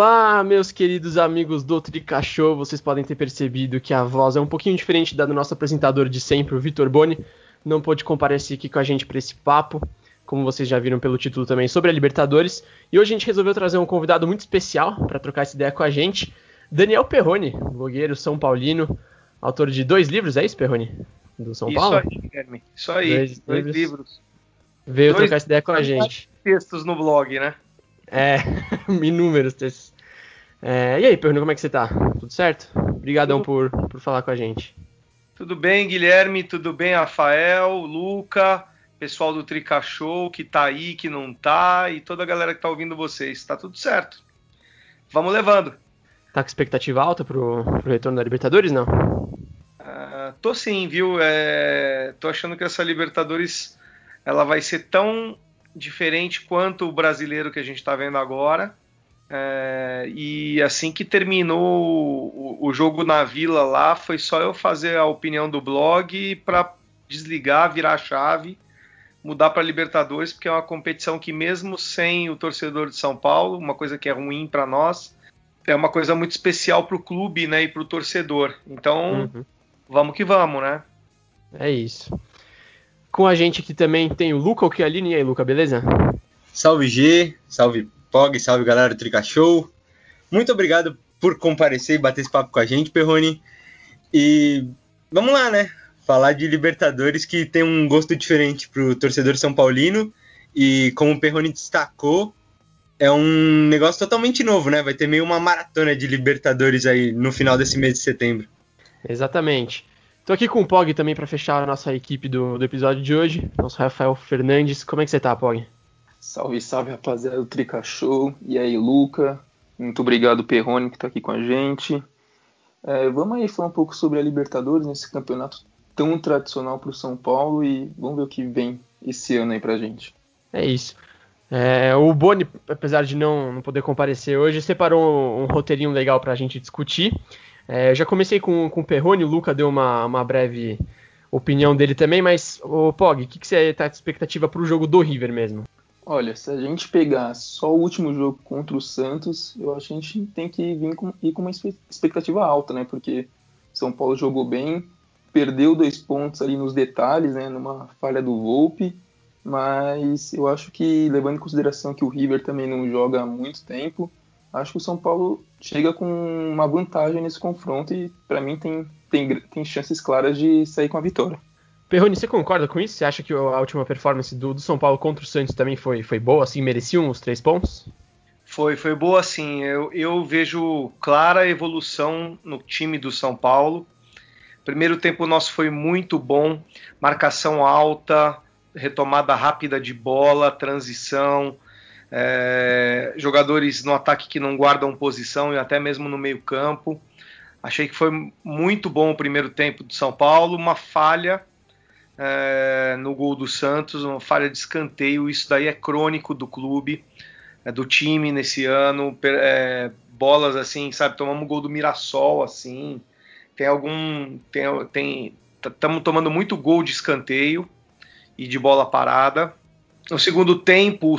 Olá, meus queridos amigos do Tricachou. Vocês podem ter percebido que a voz é um pouquinho diferente da do nosso apresentador de sempre, o Vitor Boni. Não pôde comparecer aqui com a gente para esse papo, como vocês já viram pelo título também, sobre a Libertadores. E hoje a gente resolveu trazer um convidado muito especial para trocar essa ideia com a gente, Daniel Perrone, blogueiro São Paulino, autor de dois livros, é isso, Perrone? Do São isso Paulo? Aí, Guilherme. Isso aí, dois, dois livros. livros. Veio dois, trocar essa ideia com a gente. Textos no blog, né? É, inúmeros textos. É, e aí, Perno, como é que você tá? Tudo certo? Obrigadão por, por falar com a gente. Tudo bem, Guilherme? Tudo bem, Rafael, Luca, pessoal do Trica Show que tá aí, que não tá, e toda a galera que tá ouvindo vocês. Tá tudo certo. Vamos levando. Tá com expectativa alta pro, pro retorno da Libertadores, não? Uh, tô sim, viu? É, tô achando que essa Libertadores ela vai ser tão diferente quanto o brasileiro que a gente está vendo agora. É, e assim que terminou o, o, jogo na Vila lá, foi só eu fazer a opinião do blog para desligar, virar a chave, mudar para Libertadores, porque é uma competição que mesmo sem o torcedor de São Paulo, uma coisa que é ruim para nós, é uma coisa muito especial para o clube, né, e para o torcedor. Então, uhum. vamos que vamos, né? É isso. Com a gente aqui também tem o Luca Occhialini. E aí, Luca, beleza? Salve G, salve Pog, salve galera do Trica Show. Muito obrigado por comparecer e bater esse papo com a gente, Perrone. E vamos lá, né? Falar de Libertadores que tem um gosto diferente pro torcedor São Paulino. E como o Perrone destacou, é um negócio totalmente novo, né? Vai ter meio uma maratona de Libertadores aí no final desse mês de setembro. Exatamente. Tô aqui com o Pog também para fechar a nossa equipe do, do episódio de hoje. Nosso Rafael Fernandes. Como é que você tá, Pog? Salve, salve, rapaziada do Trica Show. E aí, Luca? Muito obrigado, Perrone, que tá aqui com a gente. É, vamos aí falar um pouco sobre a Libertadores, nesse campeonato tão tradicional para o São Paulo e vamos ver o que vem esse ano aí pra gente. É isso. É, o Boni, apesar de não, não poder comparecer hoje, separou um, um roteirinho legal para a gente discutir. É, já comecei com, com o Perrone, o Luca deu uma, uma breve opinião dele também, mas, o Pog, o que, que você está de expectativa para o jogo do River mesmo? Olha, se a gente pegar só o último jogo contra o Santos, eu acho que a gente tem que vir com, ir com uma expectativa alta, né? Porque São Paulo jogou bem, perdeu dois pontos ali nos detalhes, né? Numa falha do Volpe, mas eu acho que, levando em consideração que o River também não joga há muito tempo, acho que o São Paulo chega com uma vantagem nesse confronto e para mim tem, tem, tem chances claras de sair com a vitória. Perrone, você concorda com isso? Você acha que a última performance do, do São Paulo contra o Santos também foi, foi boa, assim, mereciam os três pontos? Foi, foi boa sim. Eu, eu vejo clara evolução no time do São Paulo. Primeiro tempo nosso foi muito bom, marcação alta, retomada rápida de bola, transição, é, jogadores no ataque que não guardam posição e até mesmo no meio campo. Achei que foi muito bom o primeiro tempo do São Paulo, uma falha é, no gol do Santos, uma falha de escanteio, isso daí é crônico do clube, é, do time nesse ano, é, bolas assim, sabe, tomamos gol do Mirassol assim, tem algum, tem, tem, estamos tomando muito gol de escanteio e de bola parada. No segundo tempo,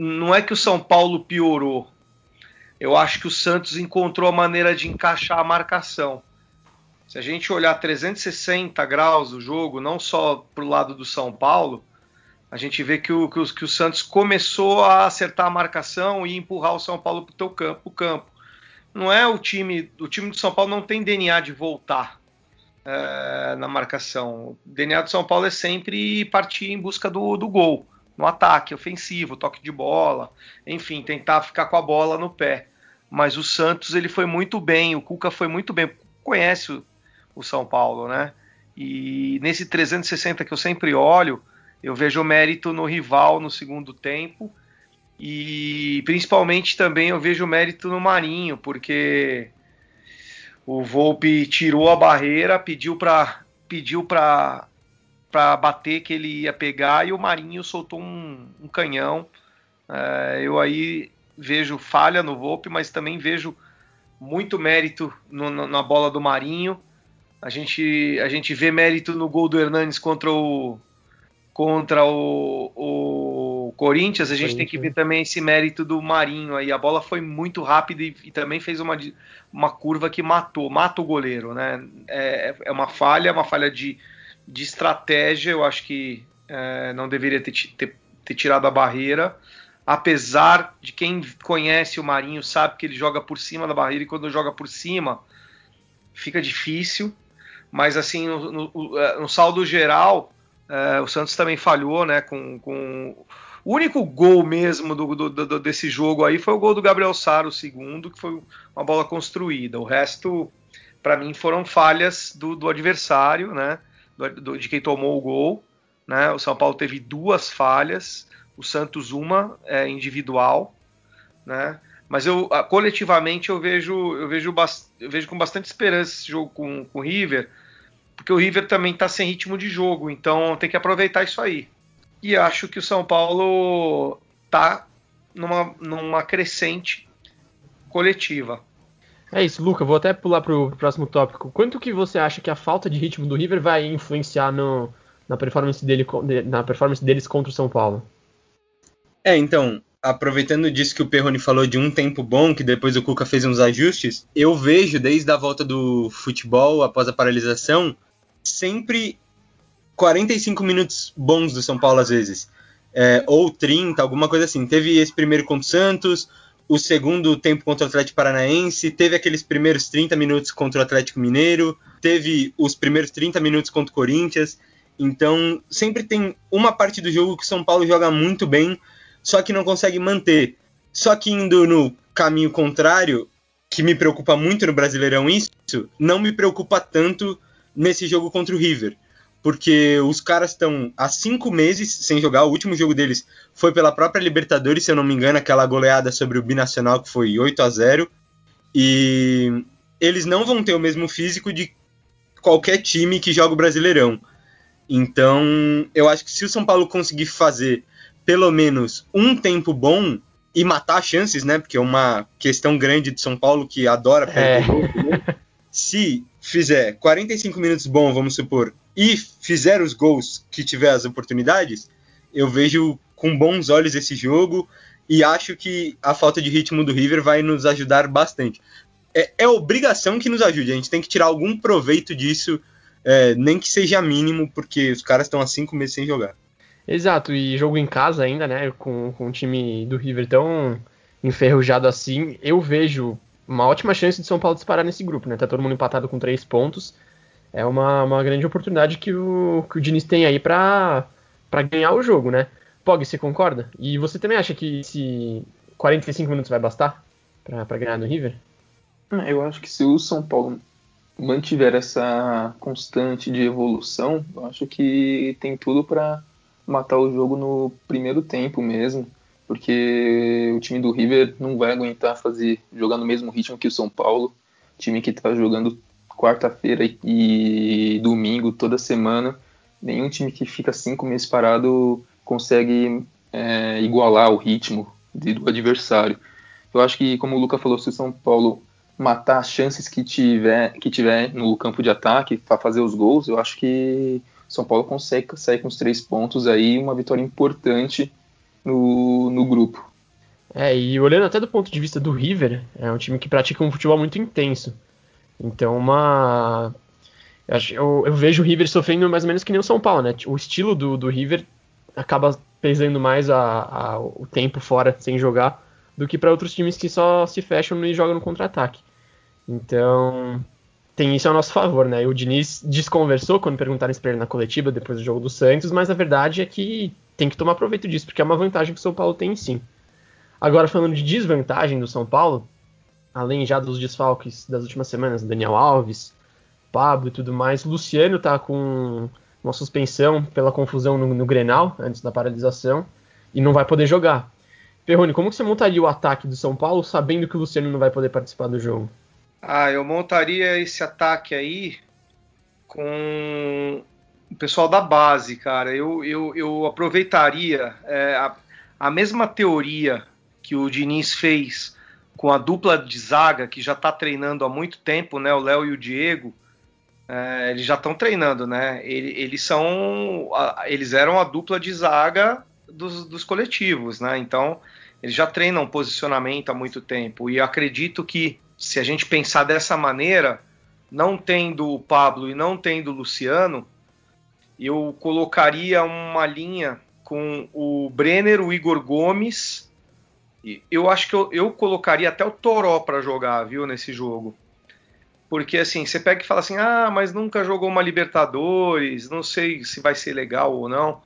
não é que o São Paulo piorou. Eu acho que o Santos encontrou a maneira de encaixar a marcação. Se a gente olhar 360 graus o jogo, não só para o lado do São Paulo, a gente vê que o, que, o, que o Santos começou a acertar a marcação e empurrar o São Paulo para o campo, campo. Não é o time. O time do São Paulo não tem DNA de voltar é, na marcação. O DNA do São Paulo é sempre partir em busca do, do gol no ataque ofensivo, toque de bola, enfim, tentar ficar com a bola no pé. Mas o Santos ele foi muito bem, o Cuca foi muito bem, conhece o, o São Paulo, né? E nesse 360 que eu sempre olho, eu vejo mérito no rival no segundo tempo e principalmente também eu vejo mérito no Marinho, porque o Volpe tirou a barreira, pediu para pediu para para bater que ele ia pegar e o Marinho soltou um, um canhão. É, eu aí vejo falha no Volpe, mas também vejo muito mérito no, no, na bola do Marinho. A gente, a gente vê mérito no gol do Hernanes contra o contra o, o Corinthians, a gente tem que ver também esse mérito do Marinho aí. A bola foi muito rápida e, e também fez uma, uma curva que matou, mata o goleiro, né? É, é uma falha, uma falha de, de estratégia. Eu acho que é, não deveria ter, ter, ter tirado a barreira apesar de quem conhece o Marinho sabe que ele joga por cima da barreira e quando joga por cima fica difícil. Mas assim, no, no, no saldo geral, é, o Santos também falhou, né? Com, com... o único gol mesmo do, do, do, desse jogo aí foi o gol do Gabriel Sara, o segundo, que foi uma bola construída. O resto, para mim, foram falhas do, do adversário, né? De quem tomou o gol. Né? O São Paulo teve duas falhas o Santos uma é, individual, né? Mas eu coletivamente eu vejo eu vejo, eu vejo com bastante esperança esse jogo com, com o River, porque o River também está sem ritmo de jogo, então tem que aproveitar isso aí. E acho que o São Paulo tá numa, numa crescente coletiva. É isso, Luca. Vou até pular para o próximo tópico. Quanto que você acha que a falta de ritmo do River vai influenciar no, na performance dele na performance deles contra o São Paulo? É, então, aproveitando disso que o Perrone falou de um tempo bom, que depois o Cuca fez uns ajustes, eu vejo desde a volta do futebol, após a paralisação, sempre 45 minutos bons do São Paulo às vezes. É, ou 30, alguma coisa assim. Teve esse primeiro contra o Santos, o segundo tempo contra o Atlético Paranaense, teve aqueles primeiros 30 minutos contra o Atlético Mineiro, teve os primeiros 30 minutos contra o Corinthians. Então, sempre tem uma parte do jogo que o São Paulo joga muito bem, só que não consegue manter. Só que indo no caminho contrário, que me preocupa muito no Brasileirão isso, não me preocupa tanto nesse jogo contra o River. Porque os caras estão há cinco meses sem jogar. O último jogo deles foi pela própria Libertadores, se eu não me engano, aquela goleada sobre o Binacional que foi 8 a 0 E eles não vão ter o mesmo físico de qualquer time que joga o Brasileirão. Então, eu acho que se o São Paulo conseguir fazer pelo menos um tempo bom e matar chances, né? Porque é uma questão grande de São Paulo que adora perder é. gol. Né? Se fizer 45 minutos bom, vamos supor, e fizer os gols que tiver as oportunidades, eu vejo com bons olhos esse jogo e acho que a falta de ritmo do River vai nos ajudar bastante. É, é obrigação que nos ajude, a gente tem que tirar algum proveito disso, é, nem que seja mínimo, porque os caras estão há cinco meses sem jogar. Exato, e jogo em casa ainda, né? Com, com o time do River tão enferrujado assim, eu vejo uma ótima chance de São Paulo disparar nesse grupo, né? Tá todo mundo empatado com três pontos. É uma, uma grande oportunidade que o, que o Diniz tem aí para ganhar o jogo, né? Pog, você concorda? E você também acha que se 45 minutos vai bastar para ganhar no River? Eu acho que se o São Paulo mantiver essa constante de evolução, eu acho que tem tudo para matar o jogo no primeiro tempo mesmo, porque o time do River não vai aguentar fazer jogar no mesmo ritmo que o São Paulo, time que está jogando quarta-feira e domingo toda semana. Nenhum time que fica cinco meses parado consegue é, igualar o ritmo do adversário. Eu acho que, como o Luca falou, se o São Paulo matar as chances que tiver, que tiver no campo de ataque para fazer os gols, eu acho que são Paulo consegue sair com os três pontos aí, uma vitória importante no, no grupo. É, e olhando até do ponto de vista do River, é um time que pratica um futebol muito intenso. Então, uma. Eu, eu vejo o River sofrendo mais ou menos que nem o São Paulo, né? O estilo do, do River acaba pesando mais a, a, o tempo fora sem jogar do que para outros times que só se fecham e jogam no contra-ataque. Então, tem isso a nosso favor, né? O Diniz desconversou quando perguntaram isso pra ele na coletiva depois do jogo do Santos, mas a verdade é que tem que tomar proveito disso, porque é uma vantagem que o São Paulo tem sim. Agora, falando de desvantagem do São Paulo, além já dos desfalques das últimas semanas, Daniel Alves, Pablo e tudo mais, Luciano tá com uma suspensão pela confusão no, no Grenal, antes da paralisação, e não vai poder jogar. Perrone, como que você montaria o ataque do São Paulo sabendo que o Luciano não vai poder participar do jogo? Ah, eu montaria esse ataque aí com o pessoal da base, cara. Eu, eu, eu aproveitaria é, a, a mesma teoria que o Diniz fez com a dupla de zaga, que já está treinando há muito tempo, né? O Léo e o Diego. É, eles já estão treinando, né? Eles, eles são. Eles eram a dupla de zaga dos, dos coletivos, né? Então, eles já treinam posicionamento há muito tempo. E acredito que, se a gente pensar dessa maneira, não tendo o Pablo e não tendo o Luciano, eu colocaria uma linha com o Brenner, o Igor Gomes. Eu acho que eu, eu colocaria até o Toró para jogar, viu, nesse jogo. Porque assim, você pega e fala assim: ah, mas nunca jogou uma Libertadores, não sei se vai ser legal ou não.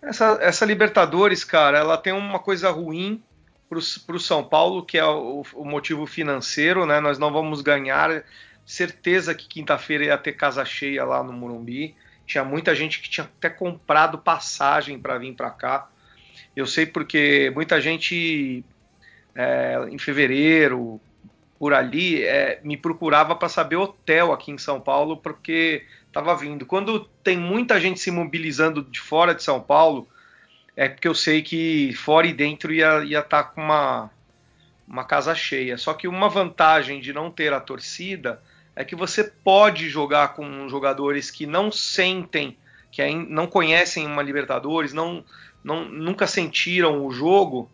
Essa, essa Libertadores, cara, ela tem uma coisa ruim para o São Paulo, que é o, o, motivo financeiro, né? Nós não vamos ganhar. Certeza que quinta-feira ia ter casa cheia lá no Morumbi. Tinha muita gente que tinha até comprado passagem para vir para cá. Eu sei porque muita gente é, em fevereiro, por ali, é, me procurava para saber hotel aqui em São Paulo, porque estava vindo. Quando tem muita gente se mobilizando de fora de São Paulo, é porque eu sei que fora e dentro ia estar tá com uma, uma casa cheia. Só que uma vantagem de não ter a torcida é que você pode jogar com jogadores que não sentem, que não conhecem uma Libertadores, não, não nunca sentiram o jogo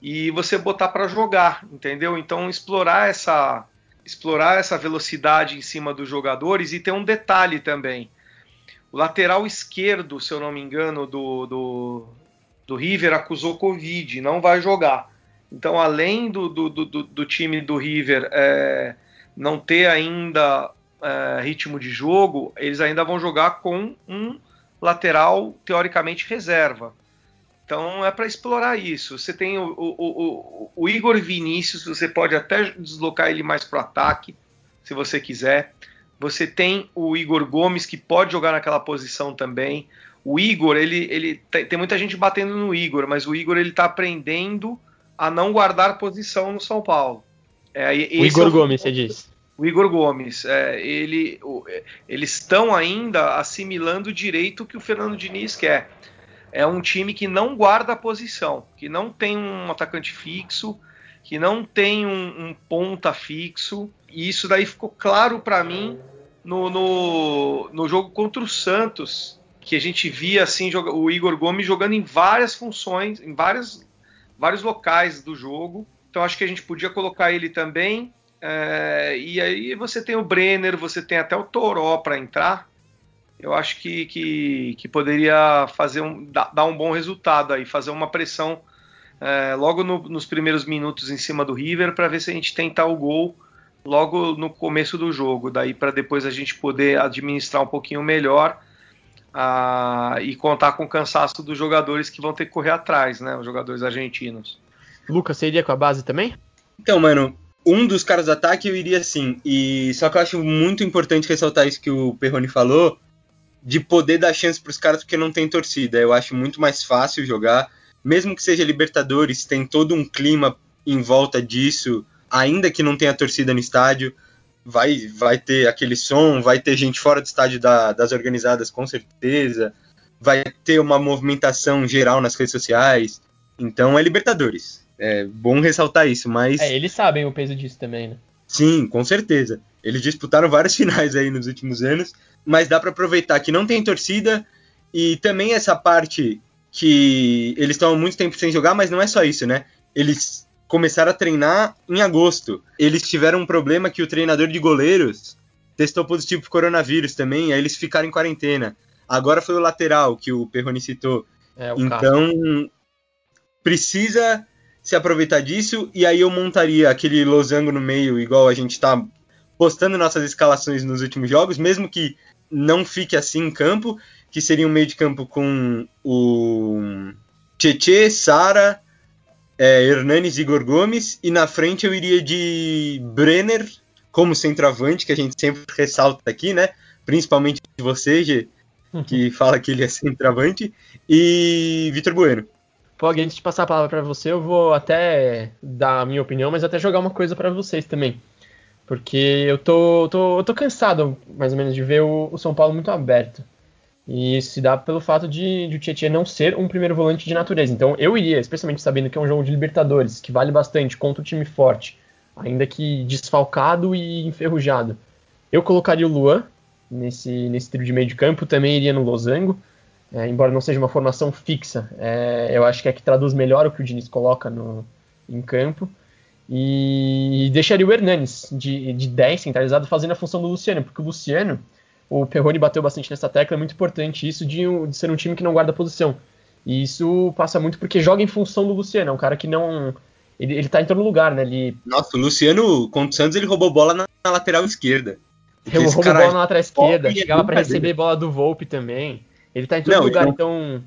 e você botar para jogar, entendeu? Então explorar essa explorar essa velocidade em cima dos jogadores e tem um detalhe também. O lateral esquerdo, se eu não me engano, do, do, do River acusou Covid, não vai jogar. Então, além do, do, do, do time do River é, não ter ainda é, ritmo de jogo, eles ainda vão jogar com um lateral teoricamente reserva. Então é para explorar isso. Você tem o, o, o, o, Igor Vinícius, você pode até deslocar ele mais para o ataque, se você quiser. Você tem o Igor Gomes, que pode jogar naquela posição também. O Igor, ele, ele tem muita gente batendo no Igor, mas o Igor ele está aprendendo a não guardar posição no São Paulo. É, o Igor é Gomes, você diz. O Igor Gomes, é, ele, o, eles estão ainda assimilando o direito que o Fernando Diniz quer é um time que não guarda a posição, que não tem um atacante fixo, que não tem um, um ponta fixo. E isso daí ficou claro para mim no, no, no, jogo contra o Santos, que a gente via assim o Igor Gomes jogando em várias funções, em várias, vários locais do jogo. Então acho que a gente podia colocar ele também. É, e aí você tem o Brenner, você tem até o Toró para entrar eu acho que, que, que poderia fazer um, dar um bom resultado aí, fazer uma pressão é, logo no, nos primeiros minutos em cima do River para ver se a gente tentar o gol logo no começo do jogo, daí para depois a gente poder administrar um pouquinho melhor ah, e contar com o cansaço dos jogadores que vão ter que correr atrás, né, os jogadores argentinos. Lucas, você iria com a base também? Então, mano, um dos caras do ataque eu iria sim. E só que eu acho muito importante ressaltar isso que o Perrone falou, de poder dar chance para os caras porque não tem torcida. Eu acho muito mais fácil jogar, mesmo que seja Libertadores, tem todo um clima em volta disso, ainda que não tenha torcida no estádio. Vai, vai ter aquele som, vai ter gente fora do estádio da, das organizadas, com certeza. Vai ter uma movimentação geral nas redes sociais. Então é Libertadores. É bom ressaltar isso, mas. É, eles sabem o peso disso também, né? Sim, com certeza. Eles disputaram várias finais aí nos últimos anos mas dá para aproveitar que não tem torcida e também essa parte que eles estão há muito tempo sem jogar, mas não é só isso, né? Eles começaram a treinar em agosto. Eles tiveram um problema que o treinador de goleiros testou positivo para coronavírus também, aí eles ficaram em quarentena. Agora foi o lateral que o Perrone citou. É, o então, precisa se aproveitar disso, e aí eu montaria aquele losango no meio, igual a gente está postando nossas escalações nos últimos jogos, mesmo que não fique assim em campo, que seria um meio de campo com o Tietê, Sara, é, Hernanes e Igor Gomes, e na frente eu iria de Brenner como centroavante, que a gente sempre ressalta aqui, né? Principalmente você, G, que fala que ele é centroavante, e Vitor Bueno. Pô, antes de passar a palavra para você, eu vou até dar a minha opinião, mas até jogar uma coisa para vocês também. Porque eu tô, tô, eu tô cansado, mais ou menos, de ver o, o, São Paulo muito aberto. E isso se dá pelo fato de, de o Tietchan não ser um primeiro volante de natureza. Então eu iria, especialmente sabendo que é um jogo de Libertadores, que vale bastante contra um time forte, ainda que desfalcado e enferrujado. Eu colocaria o Luan nesse, nesse trio de meio de campo, também iria no Losango. é, embora não seja uma formação fixa. É, eu acho que é que traduz melhor o que o Diniz coloca no, em campo. E deixaria o Hernanes de, de 10 centralizado fazendo a função do Luciano, porque o Luciano, o Perrone bateu bastante nessa tecla, é muito importante isso de, de ser um time que não guarda posição. E isso passa muito porque joga em função do Luciano, é um cara que não. Ele, ele tá em todo lugar, né? Ele... Nossa, o Luciano contra o Santos ele roubou bola na, na lateral esquerda. Roubou bola na lateral esquerda, chegava para receber bola do Volpe também. Ele tá em todo não, lugar, não... então.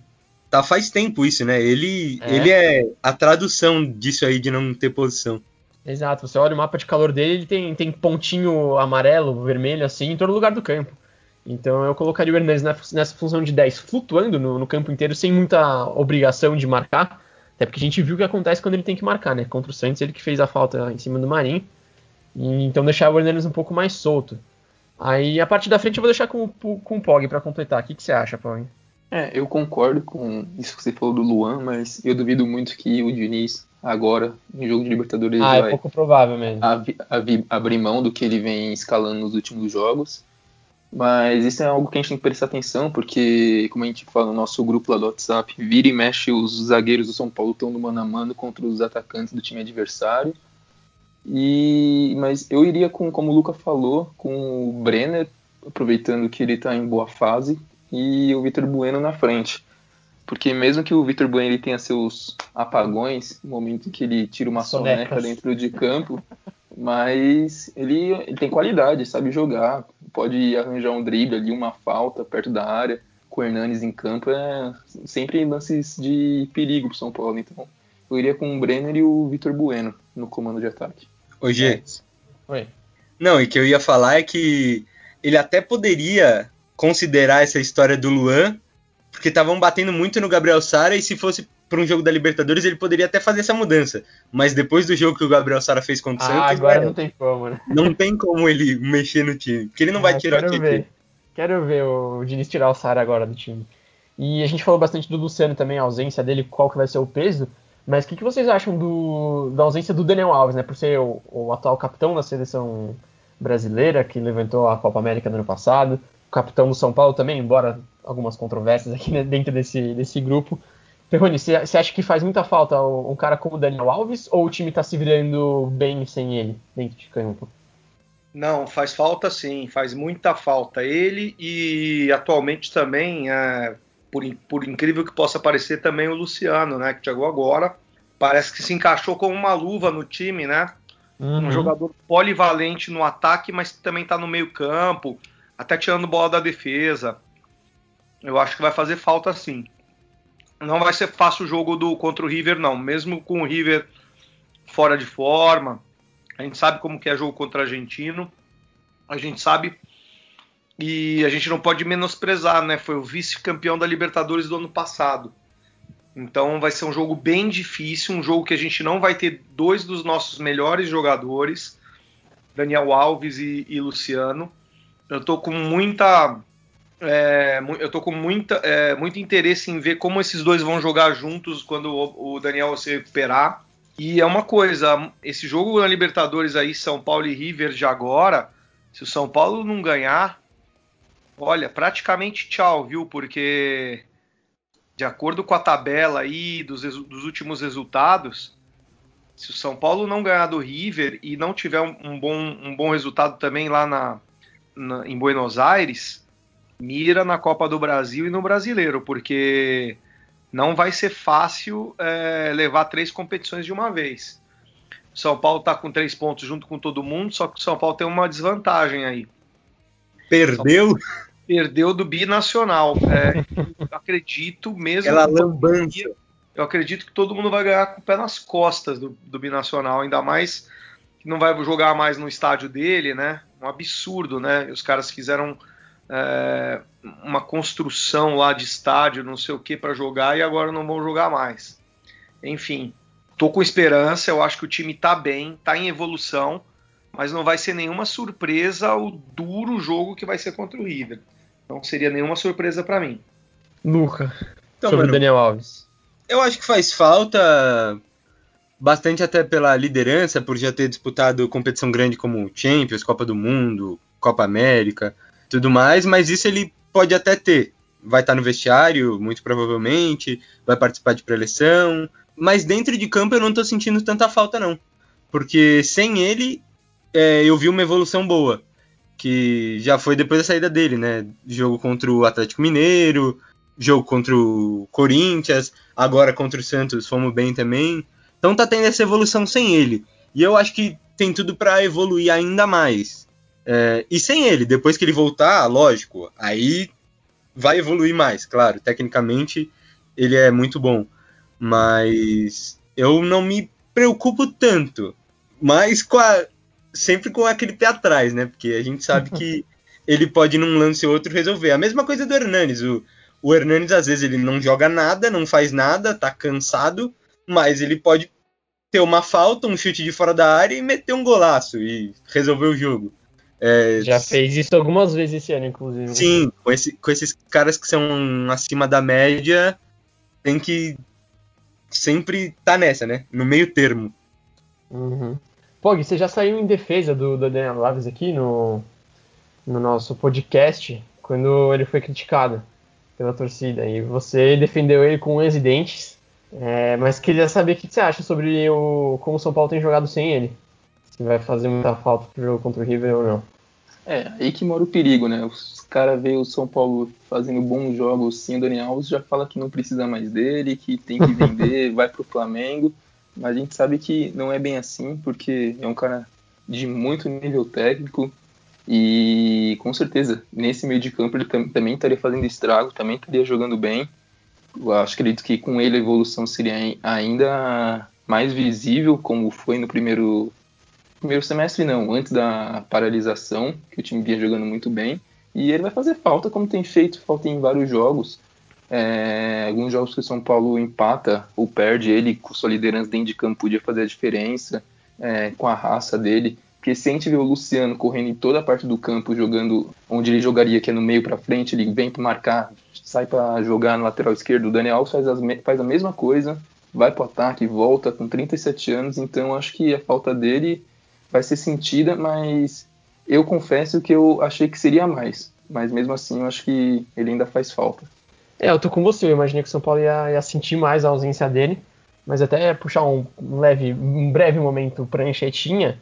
Tá faz tempo isso, né? Ele é. ele é a tradução disso aí de não ter posição. Exato, você olha o mapa de calor dele, ele tem, tem pontinho amarelo, vermelho, assim, em todo lugar do campo. Então eu colocaria o Hernandes nessa função de 10, flutuando no, no, campo inteiro, sem muita obrigação de marcar. Até porque a gente viu o que acontece quando ele tem que marcar, né? Contra o Santos, ele que fez a falta em cima do Marinho. E, então deixar o Hernandes um pouco mais solto. Aí a parte da frente eu vou deixar com, com o Pog para completar. O que, que você acha, Pog? É, eu concordo com isso que você falou do Luan, mas eu duvido muito que o Diniz, agora, em jogo de Libertadores, ah, é vai é pouco provável mesmo. abrir mão do que ele vem escalando nos últimos jogos. Mas isso é algo que a gente tem que prestar atenção, porque, como a gente fala no nosso grupo lá do WhatsApp, vira e mexe, os zagueiros do São Paulo estão no mano a mano contra os atacantes do time adversário. E, mas eu iria com, como o Luca falou, com o Brenner, aproveitando que ele está em boa fase, e o Vitor Bueno na frente. Porque mesmo que o Vitor Bueno ele tenha seus apagões, no momento em que ele tira uma Sonecas. soneca dentro de campo, mas ele, ele, tem qualidade, sabe jogar, pode arranjar um drible ali, uma falta perto da área, com o Hernanes em campo, é sempre lances de perigo para São Paulo. Então eu iria com o Brenner e o Vitor Bueno no comando de ataque. Ô, Gê. Oi. Não, e que eu ia falar é que ele até poderia considerar essa história do Luan, porque estavam batendo muito no Gabriel Sara e se fosse para um jogo da Libertadores ele poderia até fazer essa mudança. Mas depois do jogo que o Gabriel Sara fez contra o ah, Santos, agora não tem como, né? Não tem como ele mexer no time, porque ele não ah, vai tirar quero ver. Quero ver o Diniz tirar o Sara agora do time. E a gente falou bastante do Luciano também, a ausência dele, qual que vai ser o peso. Mas o que, que, vocês acham do, da ausência do Daniel Alves, né? Por ser o, o, atual capitão da seleção brasileira, que levantou a Copa América no ano passado, o capitão do São Paulo também, embora algumas controvérsias aqui né, dentro desse, desse grupo. Perrone, você acha que faz muita falta um cara como o Daniel Alves ou o time está se virando bem sem ele dentro de campo? Não, faz falta sim, faz muita falta. Ele e atualmente também é, por, por incrível que possa parecer, também o Luciano, né? Que chegou agora. Parece que se encaixou como uma luva no time, né? Uhum. Um jogador polivalente no ataque, mas também está no meio campo, até tirando bola da defesa. Eu acho que vai fazer falta sim. Não vai ser fácil o jogo do contra o River, não. Mesmo com o River fora de forma. A gente sabe como que é jogo contra o argentino. A gente sabe e a gente não pode menosprezar, né? Foi o vice-campeão da Libertadores do ano passado. Então vai ser um jogo bem difícil, um jogo que a gente não vai ter dois dos nossos melhores jogadores, Daniel Alves e, e Luciano. Eu tô com muita. É, eu tô com muita, é, muito interesse em ver como esses dois vão jogar juntos quando o, Daniel se recuperar. E é uma coisa, esse jogo na Libertadores aí, São Paulo e River de agora, se o São Paulo não ganhar, Olha, praticamente tchau, viu? Porque de acordo com a tabela aí dos, dos últimos resultados, se o São Paulo não ganhar do River e não tiver um, um bom, um bom resultado também lá na, na, em Buenos Aires, mira na Copa do Brasil e no Brasileiro, porque não vai ser fácil é, levar três competições de uma vez. São Paulo está com três pontos junto com todo mundo, só que o São Paulo tem uma desvantagem aí. Perdeu? Perdeu do binacional. É, acredito mesmo. Aquela lambança. Eu acredito que todo mundo vai ganhar com o pé nas costas do, do binacional, ainda mais que não vai jogar mais no estádio dele, né? Um absurdo, né? Os caras fizeram é, uma construção lá de estádio, não sei o que, para jogar e agora não vão jogar mais. Enfim, tô com esperança. Eu acho que o time tá bem, tá em evolução mas não vai ser nenhuma surpresa o duro jogo que vai ser contra o River. Não seria nenhuma surpresa para mim. Luca, então, sobre mano, Daniel Alves. Eu acho que faz falta bastante até pela liderança, por já ter disputado competição grande como Champions, Copa do Mundo, Copa América, tudo mais, mas isso ele pode até ter. vai estar no vestiário, muito provavelmente, vai participar de preleção, mas dentro de campo eu não estou sentindo tanta falta não, porque sem ele é, eu vi uma evolução boa, que já foi depois da saída dele, né? Jogo contra o Atlético Mineiro, jogo contra o Corinthians, agora contra o Santos fomos bem também. Então tá tendo essa evolução sem ele. E eu acho que tem tudo para evoluir ainda mais. É, e sem ele, depois que ele voltar, lógico, aí vai evoluir mais, claro. Tecnicamente ele é muito bom. Mas eu não me preocupo tanto. Mas com a, sempre com aquele pé atrás, né? Porque a gente sabe que ele pode num lance ou outro resolver. A mesma coisa do Hernanes. O, o Hernanes, às vezes, ele não joga nada, não faz nada, tá cansado, mas ele pode ter uma falta, um chute de fora da área e meter um golaço e resolver o jogo. É, Já fez isso algumas vezes esse ano, inclusive. Sim, com, esse, com esses caras que são acima da média, tem que sempre tá nessa, né? No meio termo. Uhum. Pog, você já saiu em defesa do, do Daniel Alves aqui no, no nosso podcast, quando ele foi criticado pela torcida. E você defendeu ele com unhas e dentes. É, mas queria saber o que você acha sobre o, como o São Paulo tem jogado sem ele. Se vai fazer muita falta pro jogo contra o River ou não. É, aí que mora o perigo, né? Os caras veem o São Paulo fazendo bons jogos sem o Daniel Alves, já fala que não precisa mais dele, que tem que vender, vai pro Flamengo. Mas a gente sabe que não é bem assim, porque é um cara de muito nível técnico e com certeza nesse meio de campo ele tam também estaria fazendo estrago, também estaria jogando bem. Eu acho acredito que com ele a evolução seria ainda mais visível, como foi no primeiro primeiro semestre não, antes da paralisação, que o time vinha jogando muito bem. E ele vai fazer falta, como tem feito falta em vários jogos. É, alguns jogos que o São Paulo empata ou perde, ele com sua liderança dentro de campo podia fazer a diferença é, com a raça dele. Porque se a gente vê o Luciano correndo em toda a parte do campo, jogando onde ele jogaria, que é no meio para frente, ele vem para marcar, sai para jogar no lateral esquerdo. O Daniel faz, as, faz a mesma coisa, vai para o ataque, volta com 37 anos. Então acho que a falta dele vai ser sentida, mas eu confesso que eu achei que seria mais. Mas mesmo assim, eu acho que ele ainda faz falta. É, eu tô com você. Eu imaginei que o São Paulo ia, ia sentir mais a ausência dele. Mas até puxar um leve, um breve momento pranchetinha,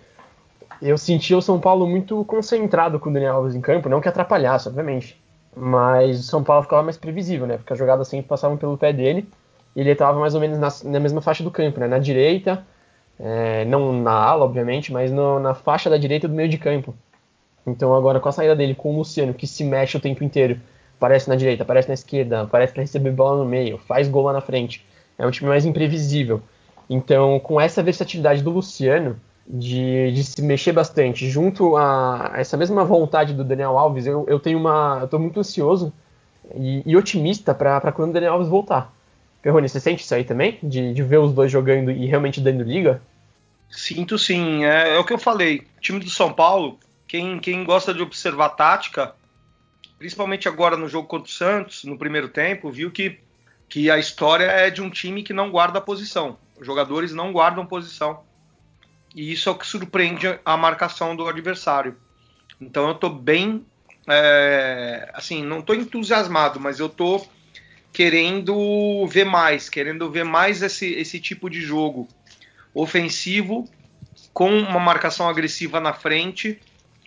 eu senti o São Paulo muito concentrado com o Daniel Alves em campo, não que atrapalhasse, obviamente. Mas o São Paulo ficava mais previsível, né? Porque as jogadas sempre passavam pelo pé dele e ele estava mais ou menos na, na, mesma faixa do campo, né? Na direita, é, não na ala, obviamente, mas no, na faixa da direita do meio de campo. Então agora com a saída dele com o Luciano, que se mexe o tempo inteiro, aparece na direita, aparece na esquerda, aparece para receber bola no meio, faz gol lá na frente. É um time mais imprevisível. Então, com essa versatilidade do Luciano, de, de se mexer bastante, junto a essa mesma vontade do Daniel Alves, eu, eu tenho uma. Eu tô muito ansioso e, e otimista para quando o Daniel Alves voltar. Perrone, você sente isso aí também? De, de ver os dois jogando e realmente dando liga? Sinto sim. É, é o que eu falei. O time do São Paulo, quem, quem gosta de observar tática, principalmente agora no jogo contra o Santos, no primeiro tempo, viu que, que a história é de um time que não guarda posição. Os jogadores não guardam posição. E isso é o que surpreende a marcação do adversário. Então eu estou bem. É, assim, não estou entusiasmado, mas eu estou querendo ver mais, querendo ver mais esse, esse tipo de jogo ofensivo, com uma marcação agressiva na frente,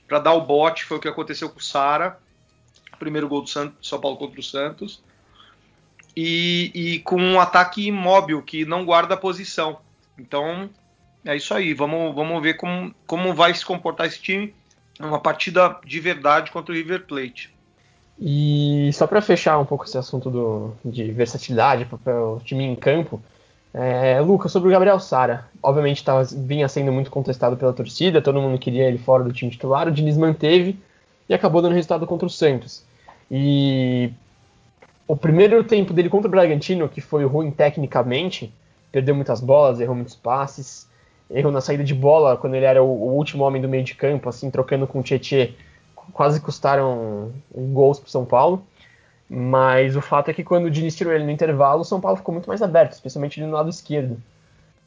para dar o bote. Foi o que aconteceu com o Sara primeiro gol do Santos, São Paulo contra o Santos. E, e, com um ataque imóvel que não guarda posição. Então é isso aí. Vamos, vamos ver como, como vai se comportar esse time numa partida de verdade contra o River Plate. E só para fechar um pouco esse assunto do, de versatilidade para o time em campo, é, Lucas, sobre o Gabriel Sara. Obviamente tava, vinha sendo muito contestado pela torcida, todo mundo queria ele fora do time titular. O Diniz manteve e acabou dando resultado contra o Santos. E o primeiro tempo dele contra o Bragantino, que foi ruim tecnicamente, perdeu muitas bolas, errou muitos passes, errou na saída de bola quando ele era o, o último homem do meio de campo, assim, trocando com o Tietê, quase custaram gols para São Paulo. Mas o fato é que quando o Diniz tirou ele no intervalo, o São Paulo ficou muito mais aberto, especialmente no lado esquerdo.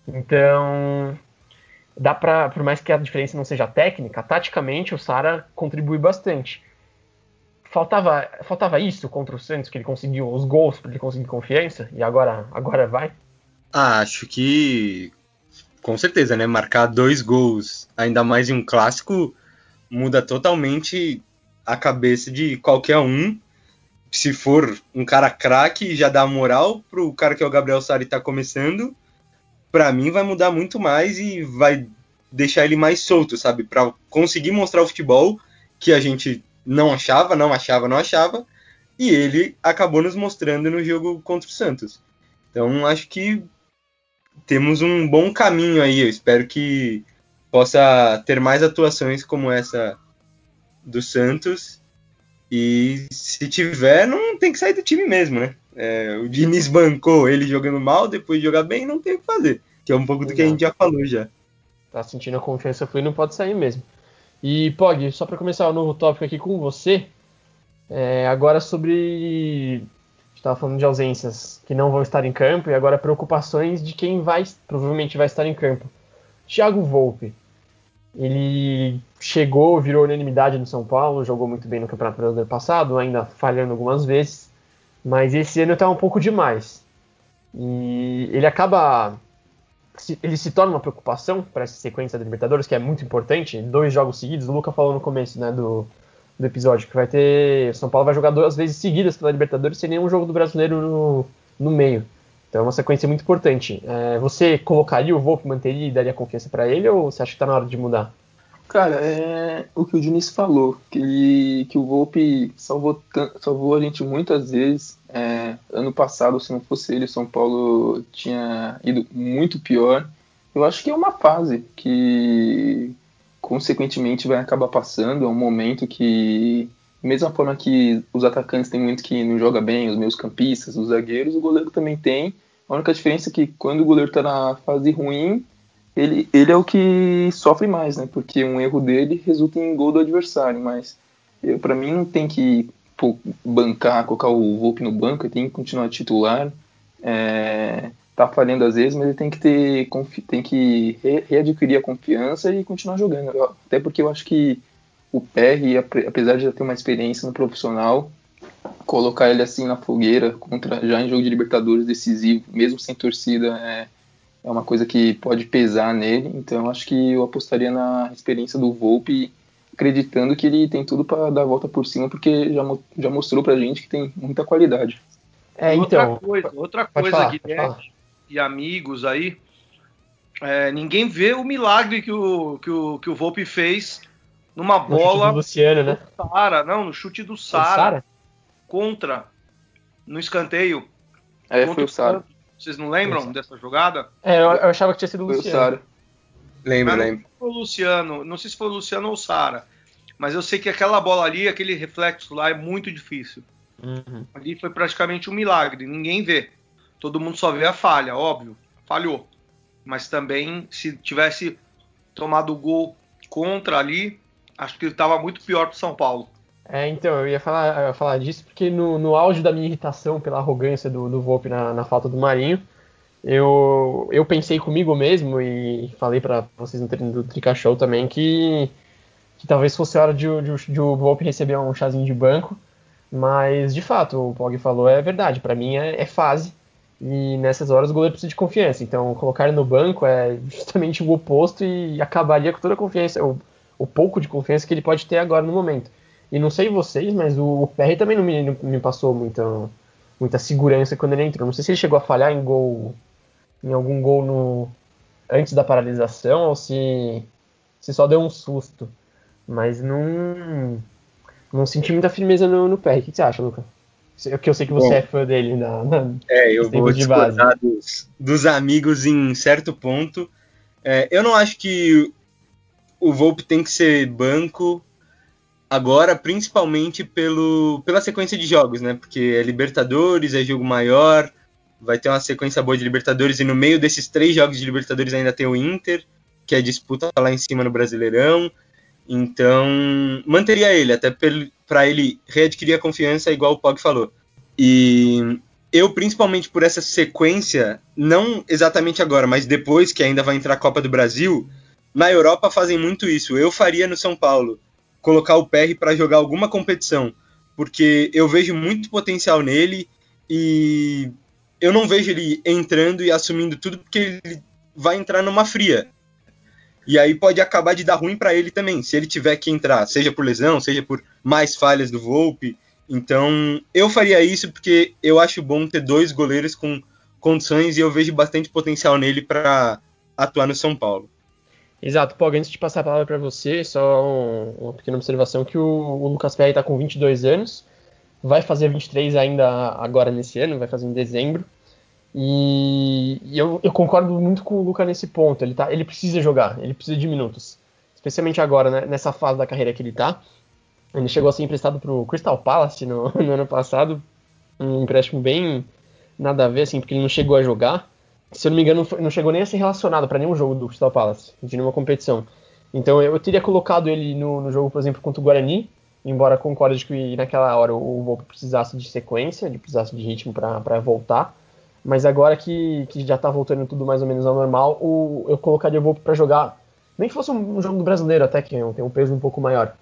Então, dá para, por mais que a diferença não seja técnica, taticamente o Sara contribui bastante. faltava, faltava isso contra o Santos, que ele conseguiu os gols para ele conseguir confiança, e agora, agora vai? Ah, acho que com certeza, né? Marcar dois gols, ainda mais em um clássico, muda totalmente a cabeça de qualquer um. Se for um cara craque, já dá moral pro cara que é o Gabriel Sari tá começando. Para mim vai mudar muito mais e vai deixar ele mais solto, sabe? Para conseguir mostrar o futebol que a gente não achava, não achava, não achava, e ele acabou nos mostrando no jogo contra o Santos. Então acho que temos um bom caminho aí. Eu espero que possa ter mais atuações como essa do Santos. E se tiver, não tem que sair do time mesmo, né? É, o Diniz bancou ele jogando mal, depois de jogar bem, não tem o que fazer. Que é um pouco do que a gente já falou já. Tá sentindo a confiança fluir, não pode sair mesmo. E, Pog, só para começar o um novo tópico aqui com você, é, agora sobre. Estava falando de ausências que não vão estar em campo e agora preocupações de quem vai provavelmente vai estar em campo. Thiago Volpe. Ele chegou, virou unanimidade no São Paulo, jogou muito bem no Campeonato Brasileiro passado, ainda falhando algumas vezes, mas esse ano está um pouco demais. E ele acaba ele se torna uma preocupação para essa sequência da Libertadores, que é muito importante. Dois jogos seguidos, o Luca falou no começo né, do, do episódio, que vai ter. São Paulo vai jogar duas vezes seguidas pela Libertadores sem nenhum jogo do brasileiro no, no meio. Então é uma sequência muito importante. É, você colocaria o Volpe, manteria e daria confiança para ele, ou você acha que está na hora de mudar? Cara, é o que o Diniz falou, que, ele, que o Volpe salvou, salvou a gente muitas vezes. É, ano passado, se não fosse ele, o São Paulo tinha ido muito pior. Eu acho que é uma fase que, consequentemente, vai acabar passando. É um momento que, mesma forma que os atacantes têm muito que não joga bem, os meus campistas, os zagueiros, o goleiro também tem. A única diferença é que quando o goleiro está na fase ruim, ele, ele é o que sofre mais, né? Porque um erro dele resulta em gol do adversário, mas para mim não tem que pô, bancar, colocar o Volpe no banco, tem que continuar titular. É, tá falhando às vezes, mas ele tem que ter tem que re readquirir a confiança e continuar jogando. Até porque eu acho que o PR, apesar de já ter uma experiência no profissional, colocar ele assim na fogueira contra já em jogo de Libertadores decisivo, mesmo sem torcida, é, é uma coisa que pode pesar nele. Então acho que eu apostaria na experiência do Volpe, acreditando que ele tem tudo para dar a volta por cima, porque já, já mostrou pra gente que tem muita qualidade. É, então, outra coisa, outra coisa falar, Guilherme e amigos aí, é, ninguém vê o milagre que o, que o, que o Volpe fez numa bola. No Luciano, né? Sara, não, no chute do Sara. Contra. No escanteio. É, foi o Sara. Vocês não lembram dessa jogada? É, eu, eu, achava que tinha sido o Luciano. Lembro, lembro. Não foi o Luciano, não sei se foi o Luciano ou o Sara, mas eu sei que aquela bola ali, aquele reflexo lá é muito difícil. Uhum. Ali foi praticamente um milagre, ninguém vê. Todo mundo só vê a falha, óbvio, falhou. Mas também, se tivesse tomado o gol contra ali, acho que estava muito pior para São Paulo. É, então, eu ia falar, eu ia falar disso porque no, no auge da minha irritação pela arrogância do, do Volpe na, na falta do Marinho, eu, eu pensei comigo mesmo e falei para vocês no treino do Trica Show também que, que talvez fosse hora de, de, de o Volpe receber um chazinho de banco, mas de fato, o Pog falou é verdade, para mim é, é, fase e nessas horas o goleiro precisa de confiança, então colocar ele no banco é justamente o oposto e acabaria com toda a confiança, o, o pouco de confiança que ele pode ter agora no momento. E não sei vocês, mas o, o PR também não me, não me passou muita, muita segurança quando ele entrou. Não sei se ele chegou a falhar em gol, em algum gol no antes da paralisação ou se, se só deu um susto. Mas não, não senti muita firmeza no, no PR. O que você acha, Luca? Que eu sei que você Bom, é fã dele na, na É, eu vou discordar dos, dos, amigos em certo ponto. É, eu não acho que o Volpe tem que ser banco agora, principalmente pelo, pela sequência de jogos, né? Porque é Libertadores, é jogo maior, vai ter uma sequência boa de Libertadores, e no meio desses três jogos de Libertadores ainda tem o Inter, que é disputa lá em cima no Brasileirão. Então, manteria ele, até para ele readquirir a confiança, igual o Pog falou. E eu, principalmente por essa sequência, não exatamente agora, mas depois que ainda vai entrar a Copa do Brasil, na Europa fazem muito isso. Eu faria no São Paulo colocar o PR para jogar alguma competição. porque eu vejo muito potencial nele e eu não vejo ele entrando e assumindo tudo porque ele vai entrar numa fria. E aí pode acabar de dar ruim para ele também, se ele tiver que entrar, seja por lesão, seja por mais falhas do Volpe. Então, eu faria isso porque eu acho bom ter dois goleiros com condições e eu vejo bastante potencial nele para atuar no São Paulo. Exato, Pog, antes de passar a palavra para você, só um, uma pequena observação que o, o Lucas Perry está com 22 anos, vai fazer 23 ainda agora nesse ano, vai fazer em dezembro. E, e eu, eu, concordo muito com o Lucas nesse ponto. Ele, tá, ele precisa jogar, ele precisa de minutos. Especialmente agora, né, nessa fase da carreira que ele está. Ele chegou a ser emprestado para o Crystal Palace no, no, ano passado. Um empréstimo bem nada a ver, assim, porque ele não chegou a jogar. Se eu não me engano, não chegou nem a ser relacionado para nenhum jogo do Crystal Palace, de nenhuma competição. Então eu, teria colocado ele no, no, jogo, por exemplo, contra o Guarani, embora concorde que naquela hora o Volpe precisasse de sequência, ele precisasse de ritmo para voltar. Mas agora que, que já tá voltando tudo mais ou menos ao normal, o, eu colocaria o Volpe para jogar. Nem que fosse um, um, jogo do brasileiro, até que tem um peso um pouco maior.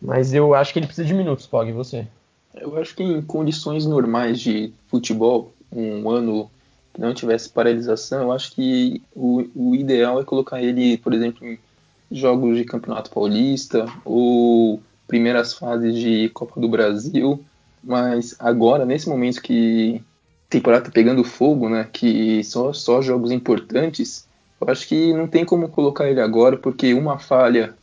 Mas eu acho que ele precisa de minutos, Pog, e você? Eu acho que em condições normais de futebol, um ano que não tivesse paralisação, eu acho que o, o ideal é colocar ele, por exemplo, em jogos de Campeonato Paulista ou primeiras fases de Copa do Brasil. Mas agora, nesse momento que temporada tá pegando fogo, né? Que só, só jogos importantes. Eu acho que não tem como colocar ele agora, porque uma falha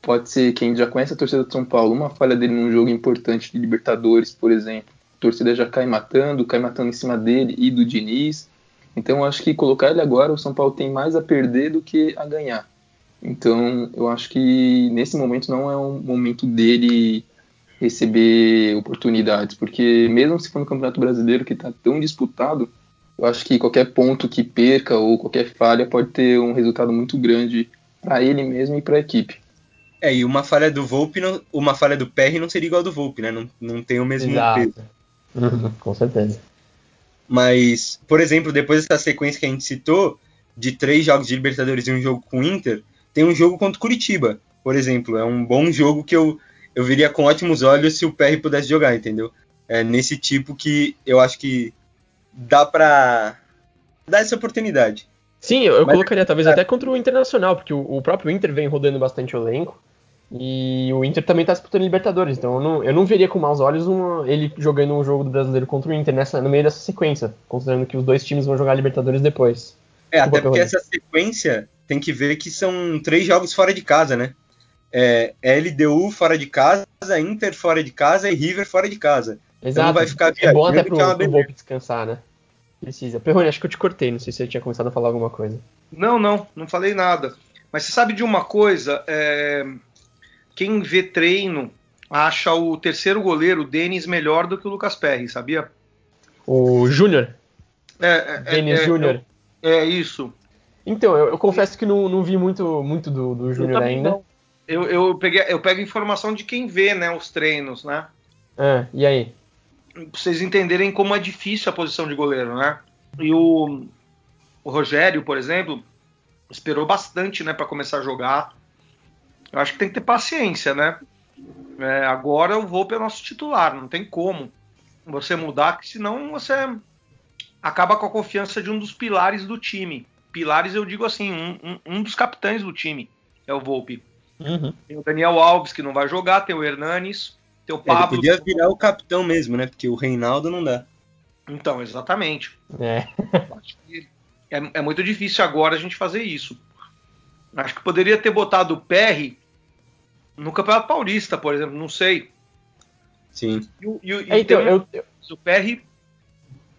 pode ser quem já conhece a torcida de São Paulo, uma falha dele num jogo importante de Libertadores, por exemplo. A torcida já cai matando, cai matando em cima dele e do Diniz. Então acho que colocar ele agora, o São Paulo tem mais a perder do que a ganhar. Então eu acho que nesse momento não é um momento dele receber oportunidades, porque mesmo se for no Campeonato Brasileiro que está tão disputado, eu acho que qualquer ponto que perca ou qualquer falha pode ter um resultado muito grande para ele mesmo e para a equipe. É, e uma falha do Volpe, não, uma falha do PR não seria igual ao do Volpe, né? Não, não tem o mesmo Exato. peso. Uhum, com certeza. Mas, por exemplo, depois dessa sequência que a gente citou, de três jogos de Libertadores e um jogo com o Inter, tem um jogo contra o Curitiba, por exemplo. É um bom jogo que eu, eu viria com ótimos olhos se o PR pudesse jogar, entendeu? É nesse tipo que eu acho que dá pra dar essa oportunidade. Sim, eu, eu Mas, colocaria talvez é... até contra o Internacional, porque o, o, próprio Inter vem rodando bastante o elenco. E o Inter também tá disputando Libertadores, então eu não, eu não veria com maus olhos uma, ele jogando um jogo do brasileiro contra o Inter nessa, no meio dessa sequência, considerando que os dois times vão jogar Libertadores depois. É, até porque essa sequência tem que ver que são três jogos fora de casa, né? É, LDU fora de casa, Inter fora de casa e River fora de casa. Então Exato. Então vai ficar é bom até pro, é pro Volpe descansar, né? Precisa. Perrone, acho que eu te cortei, não sei se você tinha começado a falar alguma coisa. Não, não, não falei nada. Mas você sabe de uma coisa? É... Quem vê treino acha o terceiro goleiro, o Denis, melhor do que o Lucas Perry, sabia? O Júnior? É, é, é Denis é, Júnior. É, é, isso. Então, eu, eu, confesso que não, não vi muito, muito do, do Júnior ainda. Não eu, eu, peguei, eu pego informação de quem vê né, os treinos, né? É, e aí? Pra vocês entenderem como é difícil a posição de goleiro, né? E o, o Rogério, por exemplo, esperou bastante né, para começar a jogar. Eu acho que tem que ter paciência, né? É, agora o Volpe é nosso titular, não tem como você mudar, que senão você acaba com a confiança de um dos pilares do time. Pilares, eu digo assim, um, um, um dos capitães do time é o Volpe. Uhum. Tem o Daniel Alves, que não vai jogar, tem o Hernanes, tem o Pablo. Ele podia virar o capitão mesmo, né? Porque o Reinaldo não dá. Então, exatamente. É. é, é, muito difícil agora a gente fazer isso. Acho que poderia ter botado o PR no Campeonato Paulista, por exemplo, não sei. Sim. E, e, e é, então, eu, eu... o PR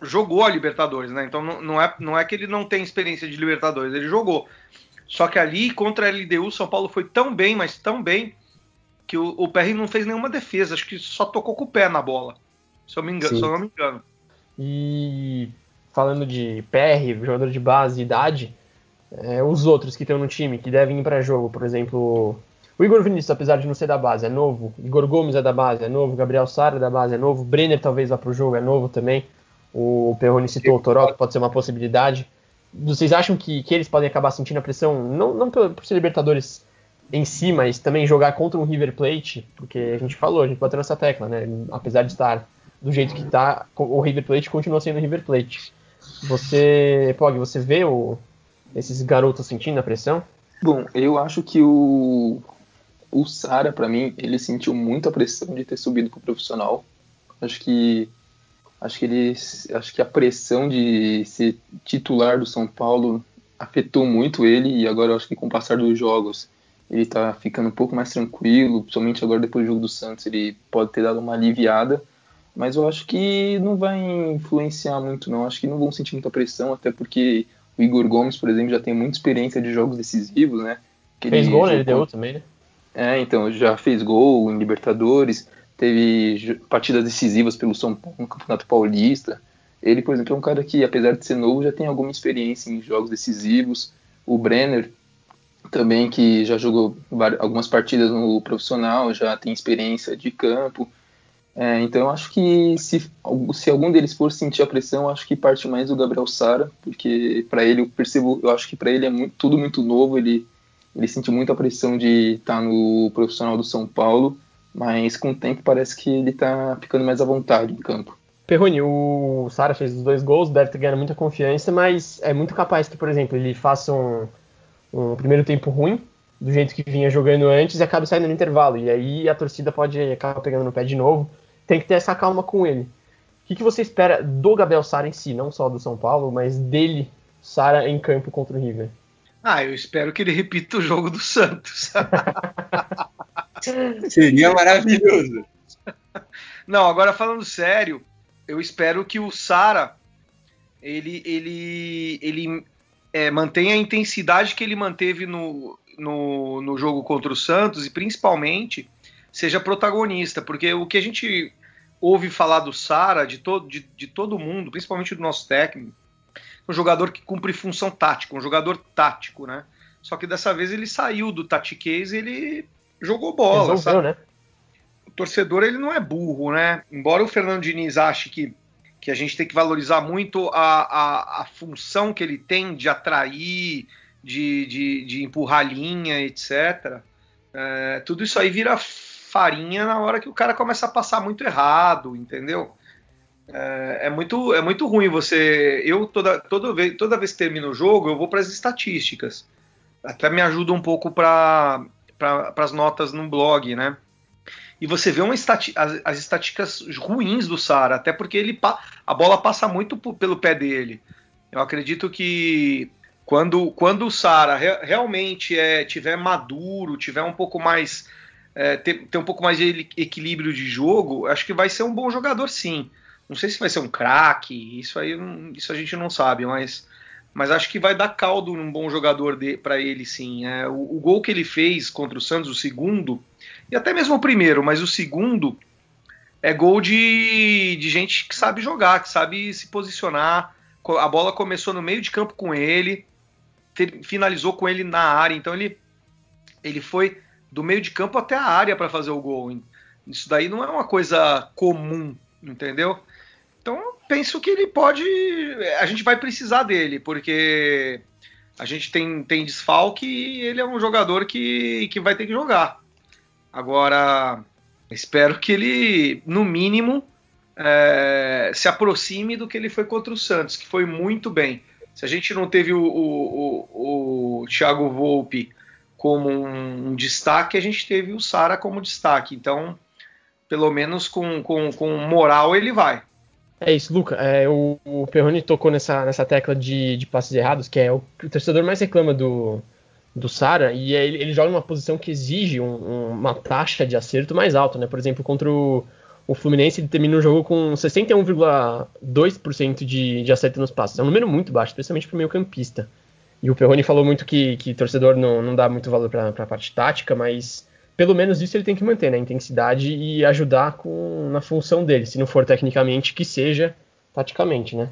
jogou a Libertadores, né? Então não, não, é, não é que ele não tem experiência de Libertadores, ele jogou. Só que ali, contra a LDU, São Paulo foi tão bem, mas tão bem, que o, o PR não fez nenhuma defesa. Acho que só tocou com o pé na bola. Se eu, me engano, se eu não me engano. E falando de PR, jogador de base, idade, é, os outros que estão no time, que devem ir para jogo, por exemplo, o Igor Vinícius, apesar de não ser da base, é novo. Igor Gomes é da base, é novo. Gabriel Sara é da base, é novo. Brenner talvez vá pro jogo, é novo também. O Perrone citou o Toró, que pode ser uma possibilidade vocês acham que, que eles podem acabar sentindo a pressão, não, não por, por ser Libertadores em si, mas também jogar contra um River Plate, porque a gente falou, a gente bateu nessa tecla, né? Apesar de estar do jeito que tá, o River Plate continua sendo River Plate. Você, Pog, você vê o, esses garotos sentindo a pressão? Bom, eu acho que o, o Sara, para mim, ele sentiu muito a pressão de ter subido pro profissional. Acho que acho que ele acho que a pressão de ser titular do São Paulo afetou muito ele e agora eu acho que com o passar dos jogos ele tá ficando um pouco mais tranquilo, principalmente agora depois do jogo do Santos, ele pode ter dado uma aliviada, mas eu acho que não vai influenciar muito não, acho que não vão sentir muita pressão, até porque o Igor Gomes, por exemplo, já tem muita experiência de jogos decisivos, né? Que fez gol, né? Ele deu também, né? É, então, já fez gol em Libertadores, teve partidas decisivas pelo São Paulo no Campeonato Paulista. Ele, por exemplo, é um cara que, apesar de ser novo, já tem alguma experiência em jogos decisivos. O Brenner, também, que já jogou algumas partidas no profissional, já tem experiência de campo. É, então, acho que se, se algum deles for sentir a pressão, acho que parte mais do Gabriel Sara, porque para ele, eu percebo, eu acho que para ele é muito, tudo muito novo, ele ele sentiu muita pressão de estar tá no profissional do São Paulo, mas com o tempo parece que ele está ficando mais à vontade em campo. Perrone, o Sara fez os dois gols, deve ter ganhado muita confiança, mas é muito capaz que, por exemplo, ele faça um, um primeiro tempo ruim, do jeito que vinha jogando antes, e acabe saindo no intervalo. E aí a torcida pode acabar pegando no pé de novo. Tem que ter essa calma com ele. O que, que você espera do Gabriel Sara em si, não só do São Paulo, mas dele, Sara, em campo contra o River? Ah, eu espero que ele repita o jogo do Santos. Seria maravilhoso. Não, agora falando sério, eu espero que o Sara ele, ele, ele é, mantenha a intensidade que ele manteve no, no, no jogo contra o Santos e principalmente seja protagonista, porque o que a gente ouve falar do Sara, de, to, de, de todo mundo, principalmente do nosso técnico, um jogador que cumpre função tática, um jogador tático, né? Só que dessa vez ele saiu do tatiquês e ele jogou bola. Resolveu, né? O torcedor ele não é burro, né? Embora o Fernando Diniz ache que, que a gente tem que valorizar muito a, a, a função que ele tem de atrair, de, de, de empurrar linha, etc. É, tudo isso aí vira farinha na hora que o cara começa a passar muito errado, entendeu? É, é, muito, é muito ruim você. Eu, toda, toda, vez, toda vez que termino o jogo, eu vou para as estatísticas. Até me ajuda um pouco para pra, as notas no blog, né? E você vê uma estati as, as estatísticas ruins do Sara, até porque ele a bola passa muito pelo pé dele. Eu acredito que quando, quando o Sara re, realmente é, tiver maduro, tiver um pouco mais. É, ter, ter um pouco mais de equilíbrio de jogo, acho que vai ser um bom jogador sim. Não sei se vai ser um craque, isso aí isso a gente não sabe, mas, mas acho que vai dar caldo num bom jogador para ele sim. É, o, o, gol que ele fez contra o Santos, o segundo, e até mesmo o primeiro, mas o segundo é gol de, de gente que sabe jogar, que sabe se posicionar. A bola começou no meio de campo com ele, ter, finalizou com ele na área, então ele, ele foi do meio de campo até a área para fazer o gol. Isso daí não é uma coisa comum, entendeu? Então, penso que ele pode. A gente vai precisar dele, porque a gente tem, tem desfalque e ele é um jogador que, que vai ter que jogar. Agora, espero que ele, no mínimo, é, se aproxime do que ele foi contra o Santos, que foi muito bem. Se a gente não teve o, o, o, o Thiago Volpe como um, um, destaque, a gente teve o Sara como destaque. Então, pelo menos com, com, com moral, ele vai. É isso, Luca. É, o, o Perrone tocou nessa, nessa tecla de, de passes errados, que é o, o torcedor mais reclama do, do Sara, e é, ele, ele joga numa posição que exige um, uma taxa de acerto mais alta, né? Por exemplo, contra o, o Fluminense, ele termina o jogo com 61,2% de, de acerto nos passes. É um número muito baixo, especialmente para o meio campista. E o Perrone falou muito que, que torcedor não, não dá muito valor para a parte tática, mas pelo menos isso ele tem que manter, né? Intensidade e ajudar com, na função dele. Se não for tecnicamente, que seja taticamente, né?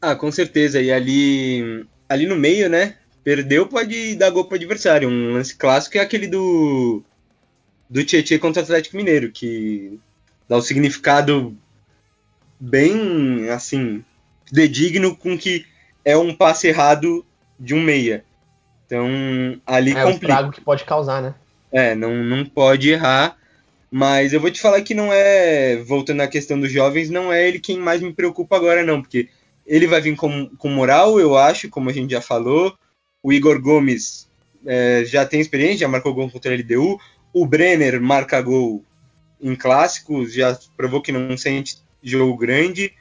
Ah, com certeza. E ali, ali no meio, né? Perdeu pode dar gol para adversário. Um lance clássico é aquele do do Tietchan contra o Atlético Mineiro, que dá um significado bem, assim, dedigno com que é um passe errado de um meia. Então, ali é, complica. É o que pode causar, né? É, não, não pode errar. Mas eu vou te falar que não é, voltando à questão dos jovens, não é ele quem mais me preocupa agora, não, porque ele vai vir com, com moral, eu acho, como a gente já falou. O Igor Gomes é, já tem experiência, já marcou gol contra a LDU. O Brenner marca gol em clássicos, já provou que não sente jogo grande.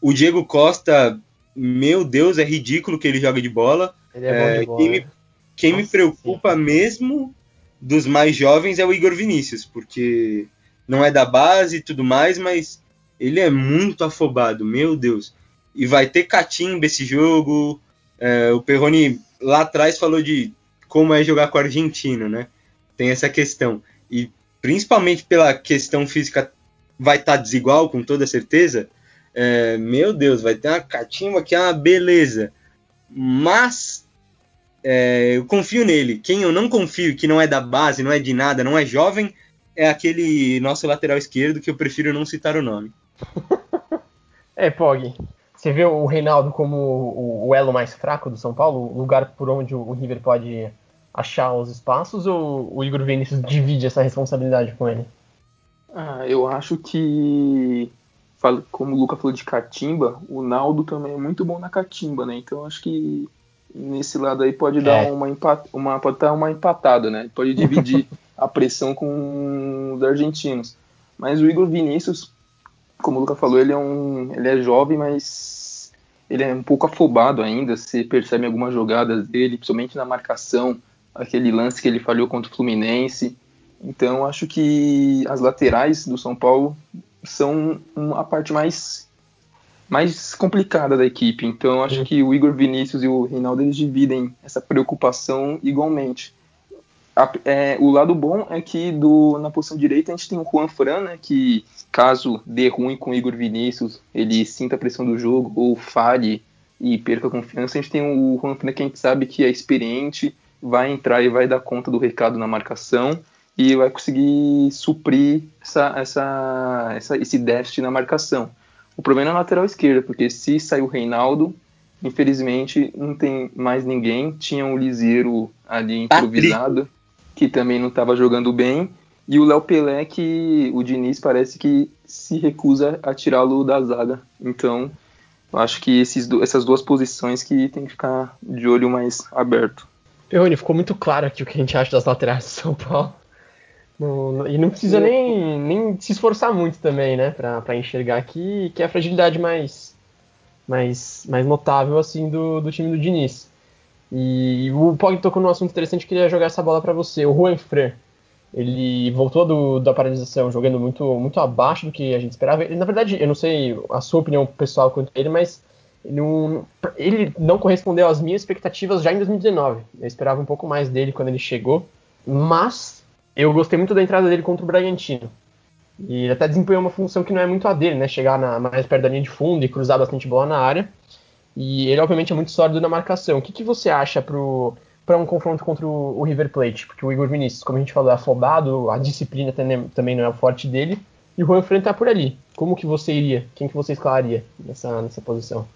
O Diego Costa, meu Deus, é ridículo que ele joga de bola. Ele é, bom de bola. Quem, me, quem me preocupa sim. mesmo dos mais jovens é o Igor Vinícius, porque não é da base e tudo mais, mas ele é muito afobado, meu Deus. E vai ter catimba esse jogo. É, o Perrone lá atrás falou de como é jogar com o argentino, né? Tem essa questão. E principalmente pela questão física vai estar tá desigual, com toda certeza. É, meu Deus, vai ter uma catimba que é uma beleza. Mas é, eu confio nele. Quem eu não confio, que não é da base, não é de nada, não é jovem, é aquele nosso lateral esquerdo que eu prefiro não citar o nome. é, Pog. Você vê o Reinaldo como o, elo mais fraco do São Paulo? O lugar por onde o River pode achar os espaços ou o Igor Vinícius divide essa responsabilidade com ele? Ah, eu acho que, como o Luca falou de catimba, o Naldo também é muito bom na catimba, né? Então acho que nesse lado aí pode dar é. uma, empat, uma pode dar uma empatada, né? Pode dividir a pressão com os argentinos. Mas o Igor Vinícius, como o Luca falou, ele é um, ele é jovem, mas ele é um pouco afobado ainda. Você percebe algumas jogadas dele, principalmente na marcação, aquele lance que ele falhou contra o Fluminense. Então acho que as laterais do São Paulo são a parte mais mais complicada da equipe. Então acho que o Igor Vinícius e o Reinaldo eles dividem essa preocupação igualmente. A, é, o lado bom é que do, na posição direita a gente tem o Juan Fran, né, que caso dê ruim com o Igor Vinícius, ele sinta a pressão do jogo ou falhe e perca a confiança, a gente tem o Juan Fran que a gente sabe que é experiente, vai entrar e vai dar conta do recado na marcação e vai conseguir suprir essa, essa, essa, esse déficit na marcação. O problema é na lateral esquerda, porque se saiu o Reinaldo, infelizmente não tem mais ninguém. Tinha um Liseiro ali improvisado, que também não estava jogando bem. E o Léo Pelé, que o Diniz parece que se recusa a tirá-lo da zaga. Então, eu acho que esses, essas duas posições que tem que ficar de olho mais aberto. Peone, ficou muito claro aqui o que a gente acha das laterais do São Paulo. No, e não precisa nem, nem se esforçar muito também, né? Pra, pra enxergar que, que é a fragilidade mais, mais, mais notável assim do, do time do Diniz. E o Pog tocou num assunto interessante, queria jogar essa bola para você. O Juan Fran, ele voltou do, da paralisação jogando muito, muito abaixo do que a gente esperava. Ele, na verdade, eu não sei a sua opinião pessoal quanto a ele, mas ele não, ele não correspondeu às minhas expectativas já em 2019. Eu esperava um pouco mais dele quando ele chegou, mas eu gostei muito da entrada dele contra o Bragantino. E ele até desempenhou uma função que não é muito a dele, né? Chegar na, mais perto da linha de fundo e cruzar bastante bola na área. E ele, obviamente, é muito sólido na marcação. O que, que você acha para um confronto contra o, o, River Plate? Porque o Igor Vinícius, como a gente falou, é afobado, a disciplina também, não é o forte dele. E o Juan Fran tá por ali. Como que você iria? Quem que você escalaria nessa, nessa posição?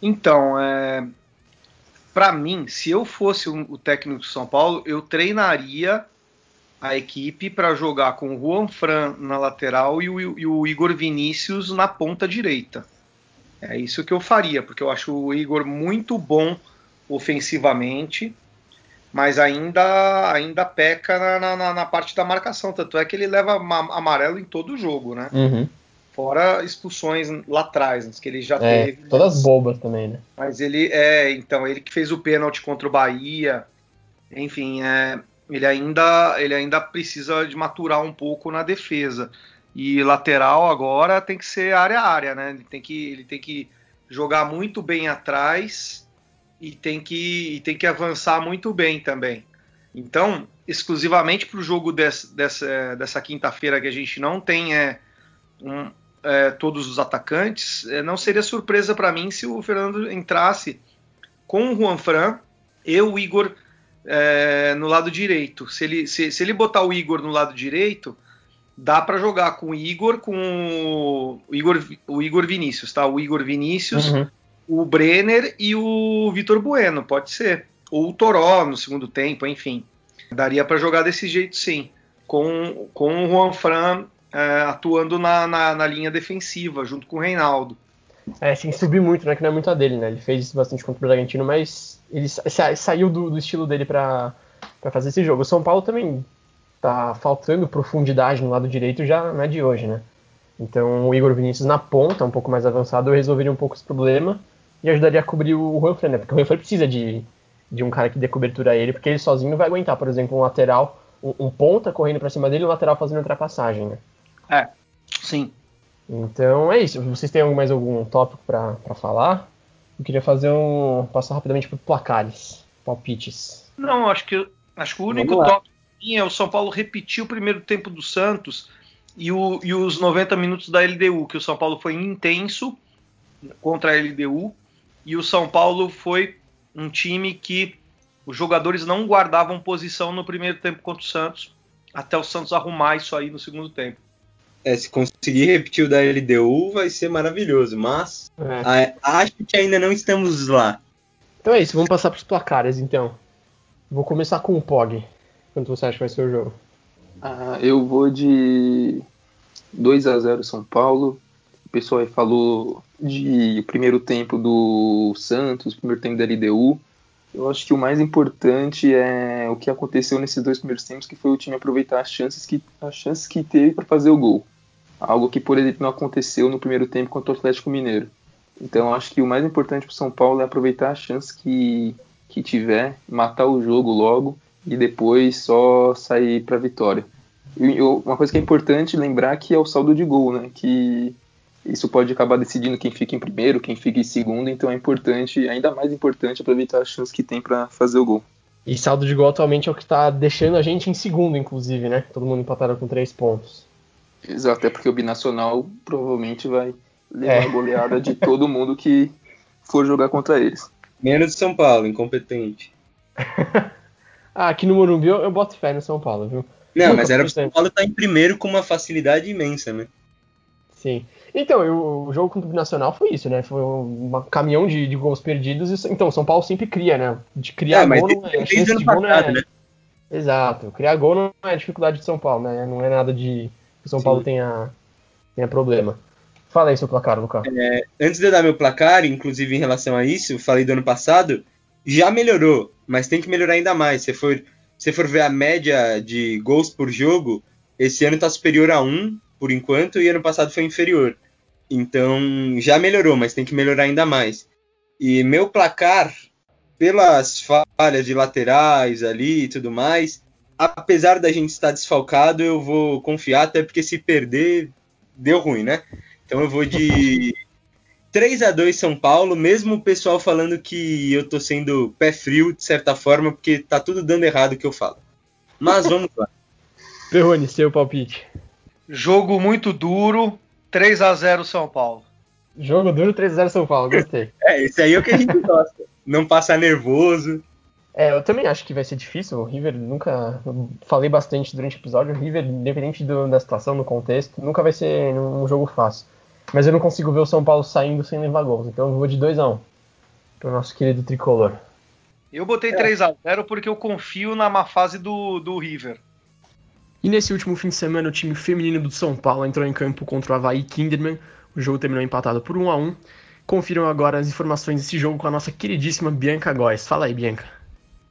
Então, é... para mim, se eu fosse o técnico do São Paulo, eu treinaria a equipe para jogar com o Juan Fran na lateral e o, e o, Igor Vinícius na ponta direita. É isso que eu faria, porque eu acho o Igor muito bom ofensivamente, mas ainda ainda peca na, na, na parte da marcação. Tanto é que ele leva amarelo em todo o jogo, né? Uhum. Fora expulsões lá atrás, que ele já é, teve. Todas mas, bobas também, né? Mas ele é, então, ele que fez o pênalti contra o Bahia. Enfim, é, ele ainda, ele ainda precisa de maturar um pouco na defesa. E lateral agora tem que ser área a área, né? Ele tem que, ele tem que jogar muito bem atrás e tem que, e tem que avançar muito bem também. Então, exclusivamente para o jogo desse, dessa, dessa quinta-feira que a gente não tem é, um, é, todos os atacantes, é, não seria surpresa para mim se o Fernando entrasse com o Juan Fran e o Igor é, no lado direito. Se ele, se, se, ele botar o Igor no lado direito, dá para jogar com o Igor, com o Igor, o Igor Vinícius, tá? O Igor Vinícius, uhum. o Brenner e o Vitor Bueno, pode ser. Ou o Toró no segundo tempo, enfim. Daria para jogar desse jeito, sim, com, com o Juan Fran é, atuando na, na, na, linha defensiva, junto com o Reinaldo. É, sem subir muito, né? Que não é muito a dele, né? Ele fez bastante contra o Bragantino, mas ele sa saiu do, do, estilo dele para fazer esse jogo. O São Paulo também tá faltando profundidade no lado direito, já não é de hoje, né? Então o Igor Vinícius na ponta, um pouco mais avançado, resolveria um pouco esse problema e ajudaria a cobrir o Juanfran, né? Porque o Juanfran precisa de, de um cara que dê cobertura a ele, porque ele sozinho não vai aguentar, por exemplo, um lateral, um, um ponta correndo para cima dele e um lateral fazendo ultrapassagem, né? É, sim. Então é isso. Vocês têm mais algum tópico para falar? Eu queria fazer um. passar rapidamente por placares, palpites. Não, acho que acho que o único tópico é o São Paulo repetir o primeiro tempo do Santos e, o, e os 90 minutos da LDU, que o São Paulo foi intenso contra a LDU e o São Paulo foi um time que os jogadores não guardavam posição no primeiro tempo contra o Santos, até o Santos arrumar isso aí no segundo tempo. É, se conseguir repetir o da LDU vai ser maravilhoso, mas é. a, acho que ainda não estamos lá. Então é isso, vamos passar para os placares então. Vou começar com o POG. Quanto você acha que vai ser o jogo? Ah, eu vou de 2 a 0 São Paulo. O pessoal aí falou de primeiro tempo do Santos, primeiro tempo da LDU. Eu acho que o mais importante é o que aconteceu nesses dois primeiros tempos, que foi o time aproveitar as chances que, as chances que teve para fazer o gol. Algo que, por exemplo, não aconteceu no primeiro tempo contra o Atlético Mineiro. Então, acho que o mais importante para o São Paulo é aproveitar as chances que, que tiver, matar o jogo logo e depois só sair para a vitória. E uma coisa que é importante lembrar que é o saldo de gol, né? Que isso pode acabar decidindo quem fica em primeiro, quem fica em segundo, então é importante, ainda mais importante, aproveitar as chances que tem para fazer o gol. E saldo de gol atualmente é o que está deixando a gente em segundo, inclusive, né? Todo mundo empatado com três pontos. Exato, até porque o Binacional provavelmente vai levar é. a goleada de todo mundo que for jogar contra eles. Menos São Paulo, incompetente. ah, aqui no Morumbi eu, eu boto fé no São Paulo, viu? Não, Nunca mas era o São Paulo estar tá em primeiro com uma facilidade imensa, né? Sim. Então, eu, o jogo contra o Binacional foi isso, né? Foi um caminhão de, de gols perdidos. Então, São Paulo sempre cria, né? De criar é, gol não é. Chance de gol não é. Né? Exato. Criar gol não é dificuldade de São Paulo, né? Não é nada de que São Sim. Paulo tenha, tenha problema. Fala aí seu placar, Lucas. É, antes de eu dar meu placar, inclusive em relação a isso, falei do ano passado, já melhorou, mas tem que melhorar ainda mais. Se for, se for ver a média de gols por jogo, esse ano está superior a 1 por enquanto e ano passado foi inferior. Então já melhorou, mas tem que melhorar ainda mais. E meu placar, pelas falhas de laterais ali e tudo mais, apesar da gente estar desfalcado, eu vou confiar, até porque se perder, deu ruim, né? Então eu vou de 3 a 2 São Paulo, mesmo o pessoal falando que eu tô sendo pé frio, de certa forma, porque tá tudo dando errado o que eu falo. Mas vamos lá. Perrone, seu palpite. Jogo muito duro, 3 a 0 São Paulo. Jogo duro, 3 a 0 São Paulo, gostei. é, esse aí é o que a gente gosta. Não passar nervoso. É, eu também acho que vai ser difícil. O River nunca. Falei bastante durante o episódio. O River, independente do, da situação, do contexto, nunca vai ser um jogo fácil. Mas eu não consigo ver o São Paulo saindo sem levar gols. Então eu vou de 2x1 um, pro nosso querido tricolor. Eu botei é. 3x0 porque eu confio na má fase do, do River. E nesse último fim de semana, o time feminino do São Paulo entrou em campo contra o Havaí Kinderman. O jogo terminou empatado por 1 a 1 Confiram agora as informações desse jogo com a nossa queridíssima Bianca Góes. Fala aí, Bianca.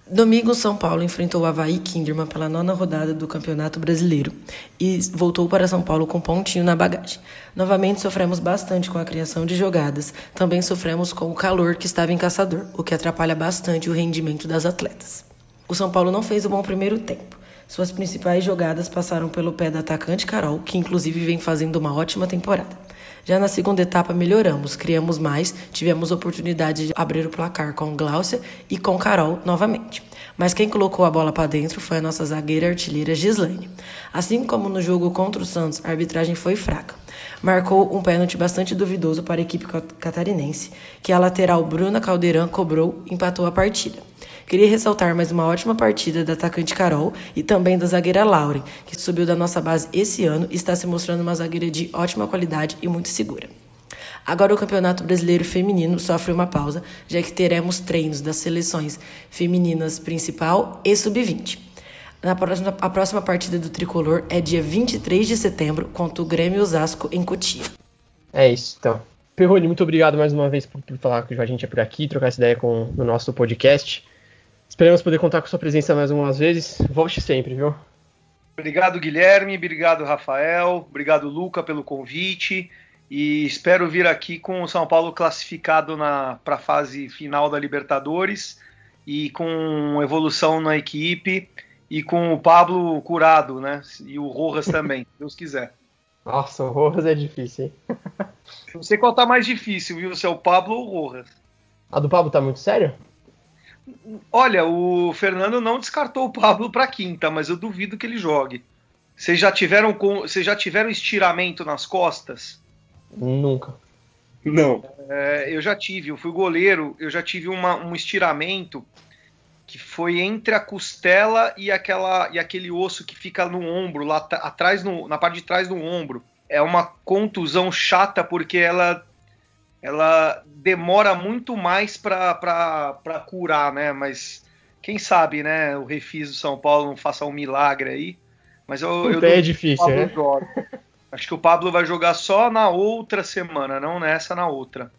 Domingo, São Paulo enfrentou o Havaí Kinderman pela nona rodada do Campeonato Brasileiro e voltou para São Paulo com pontinho na bagagem. Novamente sofremos bastante com a criação de jogadas, também sofremos com o calor que estava em Caçador, o que atrapalha bastante o rendimento das atletas. O São Paulo não fez um bom primeiro tempo. Suas principais jogadas passaram pelo pé da atacante Carol, que inclusive vem fazendo uma ótima temporada. Já na segunda etapa melhoramos, criamos mais, tivemos oportunidade de abrir o placar com Gláucia e com Carol novamente. Mas quem colocou a bola para dentro foi a nossa zagueira artilheira Gislaine. Assim como no jogo contra o Santos, a arbitragem foi fraca. Marcou um pênalti bastante duvidoso para a equipe catarinense, que a lateral Bruna Caldeirão cobrou e empatou a partida. Queria ressaltar mais uma ótima partida da atacante Carol e também da zagueira Lauren, que subiu da nossa base esse ano e está se mostrando uma zagueira de ótima qualidade e muito segura. Agora o Campeonato Brasileiro Feminino sofre uma pausa, já que teremos treinos das seleções femininas principal e sub-20. Na próxima, a próxima partida do Tricolor é dia 23 de setembro contra o Grêmio Osasco em Cotia. É isso, então. Perrone, muito obrigado mais uma vez por, por falar com a gente por aqui, trocar essa ideia com, no nosso podcast. Esperamos poder contar com sua presença mais umas vezes. Volte sempre, viu? Obrigado, Guilherme. Obrigado, Rafael. Obrigado, Luca, pelo convite. E espero vir aqui com o São Paulo classificado para a fase final da Libertadores e com evolução na equipe e com o Pablo curado, né? E o Rojas também, se Deus quiser. Nossa, o Rojas é difícil, hein? Não sei qual tá mais difícil, viu? Se é o Pablo ou o Rojas. A do Pablo tá muito sério? Olha, o Fernando não descartou o Pablo para quinta, mas eu duvido que ele jogue. Vocês já tiveram com, vocês já tiveram estiramento nas costas? Nunca. Não. É, eu já tive, eu fui goleiro, eu já tive uma, um estiramento que foi entre a costela e aquela e aquele osso que fica no ombro, lá atrás no, na parte de trás do ombro. É uma contusão chata porque ela ela demora muito mais para curar, né? Mas quem sabe, né? O Refis do São Paulo não faça um milagre aí. Mas eu, eu é difícil, né? Acho que o Pablo vai jogar só na outra semana, não nessa, na outra.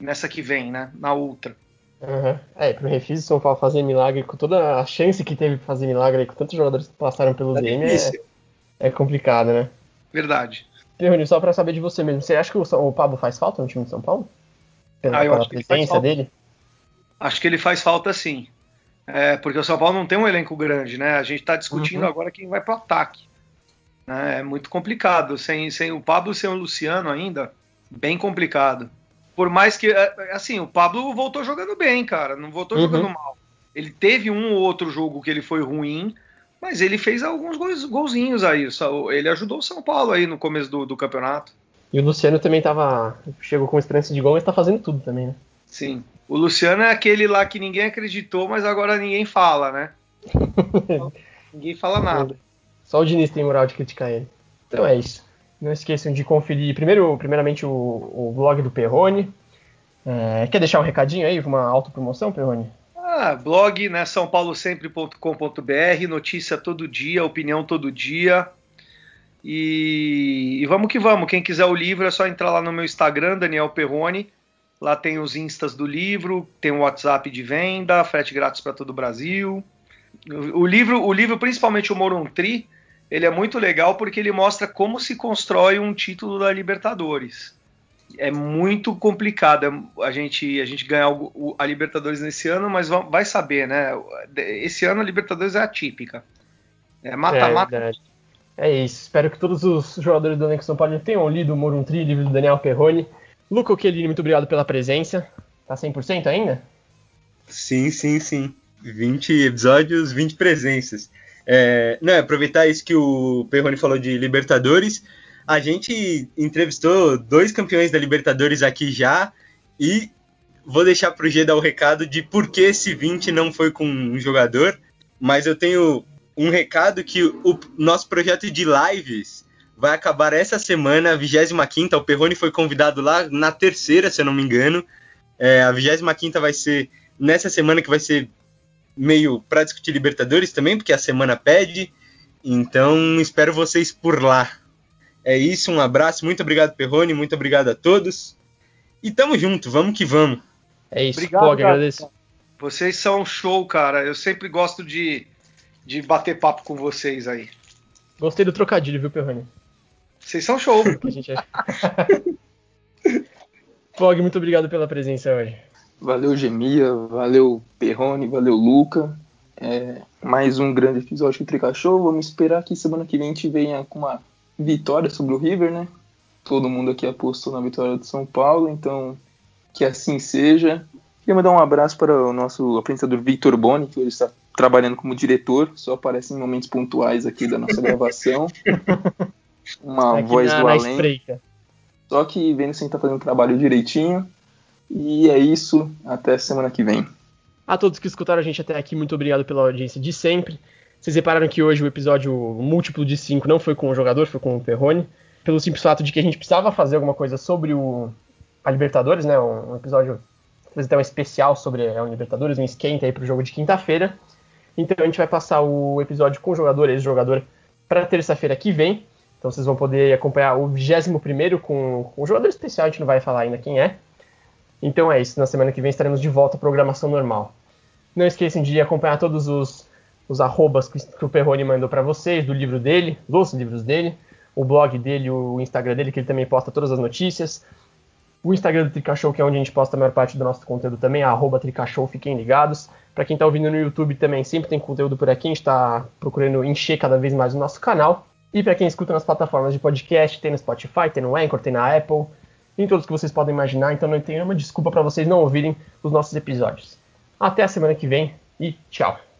Nessa que vem, né? Na outra. Uhum. É, pro Refis do São Paulo fazer milagre, com toda a chance que teve de fazer milagre, com tantos jogadores que passaram pelo é DM, é, é complicado, né? Verdade. Perrone, só para saber de você mesmo, você acha que o, o Pablo faz falta no time de São Paulo? Pela, ah, eu acho presença dele? Acho que ele faz falta sim. É, porque o São Paulo não tem um elenco grande, né? A gente está discutindo uhum. agora quem vai para o ataque. É, é muito complicado. Sem, sem o Pablo sem o Luciano ainda, bem complicado. Por mais que, é, assim, o Pablo voltou jogando bem, cara. Não voltou uhum. jogando mal. Ele teve um ou outro jogo que ele foi ruim, mas ele fez alguns gols, golzinhos aí. Ele ajudou o São Paulo aí no começo do, do campeonato. E o Luciano também tava. Chegou com estreança de gol, mas tá fazendo tudo também, né? Sim. O Luciano é aquele lá que ninguém acreditou, mas agora ninguém fala, né? ninguém fala nada. Só o Diniz tem moral de criticar ele. Então é isso. Não esqueçam de conferir primeiro, primeiramente o, o blog do Perrone. É, quer deixar um recadinho aí, uma autopromoção, Perrone? Blog, né, sãopaulo.sempre.com.br, notícia todo dia, opinião todo dia. E, e, vamos que vamos. Quem quiser o livro é só entrar lá no meu Instagram, Daniel Perrone. Lá tem os instas do livro, tem o WhatsApp de venda, frete grátis para todo o Brasil. O livro, o livro, principalmente o Morontri, ele é muito legal porque ele mostra como se constrói um título da Libertadores é muito complicado a gente, a gente ganhar a Libertadores nesse ano, mas vai saber, né? Esse ano a Libertadores é atípica. É mata-mata. É, é, isso. Espero que todos os jogadores do elenco São Paulo tenham lido o Moruntri, livro do Daniel Perrone. Luca Ochelini, muito obrigado pela presença. Tá 100% ainda? Sim, sim, sim. 20 episódios, 20 presenças. É, não, aproveitar isso que o Perrone falou de Libertadores a gente entrevistou dois campeões da Libertadores aqui já e vou deixar para o G dar o recado de por que esse 20 não foi com um jogador, mas eu tenho um recado que o nosso projeto de lives vai acabar essa semana, a 25 o Perrone foi convidado lá na terceira, se eu não me engano. É, a 25 vai ser nessa semana que vai ser meio para discutir Libertadores também, porque a semana pede. Então, espero vocês por lá. É isso, um abraço, muito obrigado, Perrone, muito obrigado a todos. E tamo junto, vamos que vamos. É isso, obrigado, Pog, agradeço. Vocês são show, cara. Eu sempre gosto de, de bater papo com vocês aí. Gostei do trocadilho, viu, Perrone? Vocês são show. Pog, muito obrigado pela presença hoje. Valeu, Gemia, valeu, Perrone, valeu, Luca. É, mais um grande episódio do Trica Show. Vamos esperar que semana que vem a gente venha com uma vitória sobre o River, né? Todo mundo aqui apostou na vitória do São Paulo, então que assim seja. Queria mandar um abraço para o nosso apresentador Victor Boni, que ele está trabalhando como diretor, só aparece em momentos pontuais aqui da nossa gravação. Uma aqui voz na, do além. Espreita. Só que vendo se a gente tá fazendo o trabalho direitinho. E é isso, até semana que vem. A todos que escutaram a gente até aqui, muito obrigado pela audiência de sempre. Vocês repararam que hoje o episódio múltiplo de 5 não foi com o jogador, foi com o Perrone. Pelo simples fato de que a gente precisava fazer alguma coisa sobre o, a Libertadores, né? Um, episódio, fazer até um especial sobre a Libertadores, um esquenta aí pro jogo de quinta-feira. Então a gente vai passar o episódio com o jogador, ex-jogador, para terça-feira que vem. Então vocês vão poder acompanhar o 21 com, com um jogador especial, a gente não vai falar ainda quem é. Então é isso, na semana que vem estaremos de volta à programação normal. Não esqueçam de acompanhar todos os, os arrobas que, que o Perrone mandou para vocês, do livro dele, dos livros dele, o blog dele, o Instagram dele, que ele também posta todas as notícias. O Instagram do Tricachou, que é onde a gente posta a maior parte do nosso conteúdo também, arroba Tricachou, fiquem ligados. Para quem está ouvindo no YouTube também, sempre tem conteúdo por aqui, a gente está procurando encher cada vez mais o nosso canal. E para quem escuta nas plataformas de podcast, tem no Spotify, tem no Anchor, tem na Apple, em todos que vocês podem imaginar, então não tem nenhuma desculpa para vocês não ouvirem os nossos episódios. Até a semana que vem e tchau!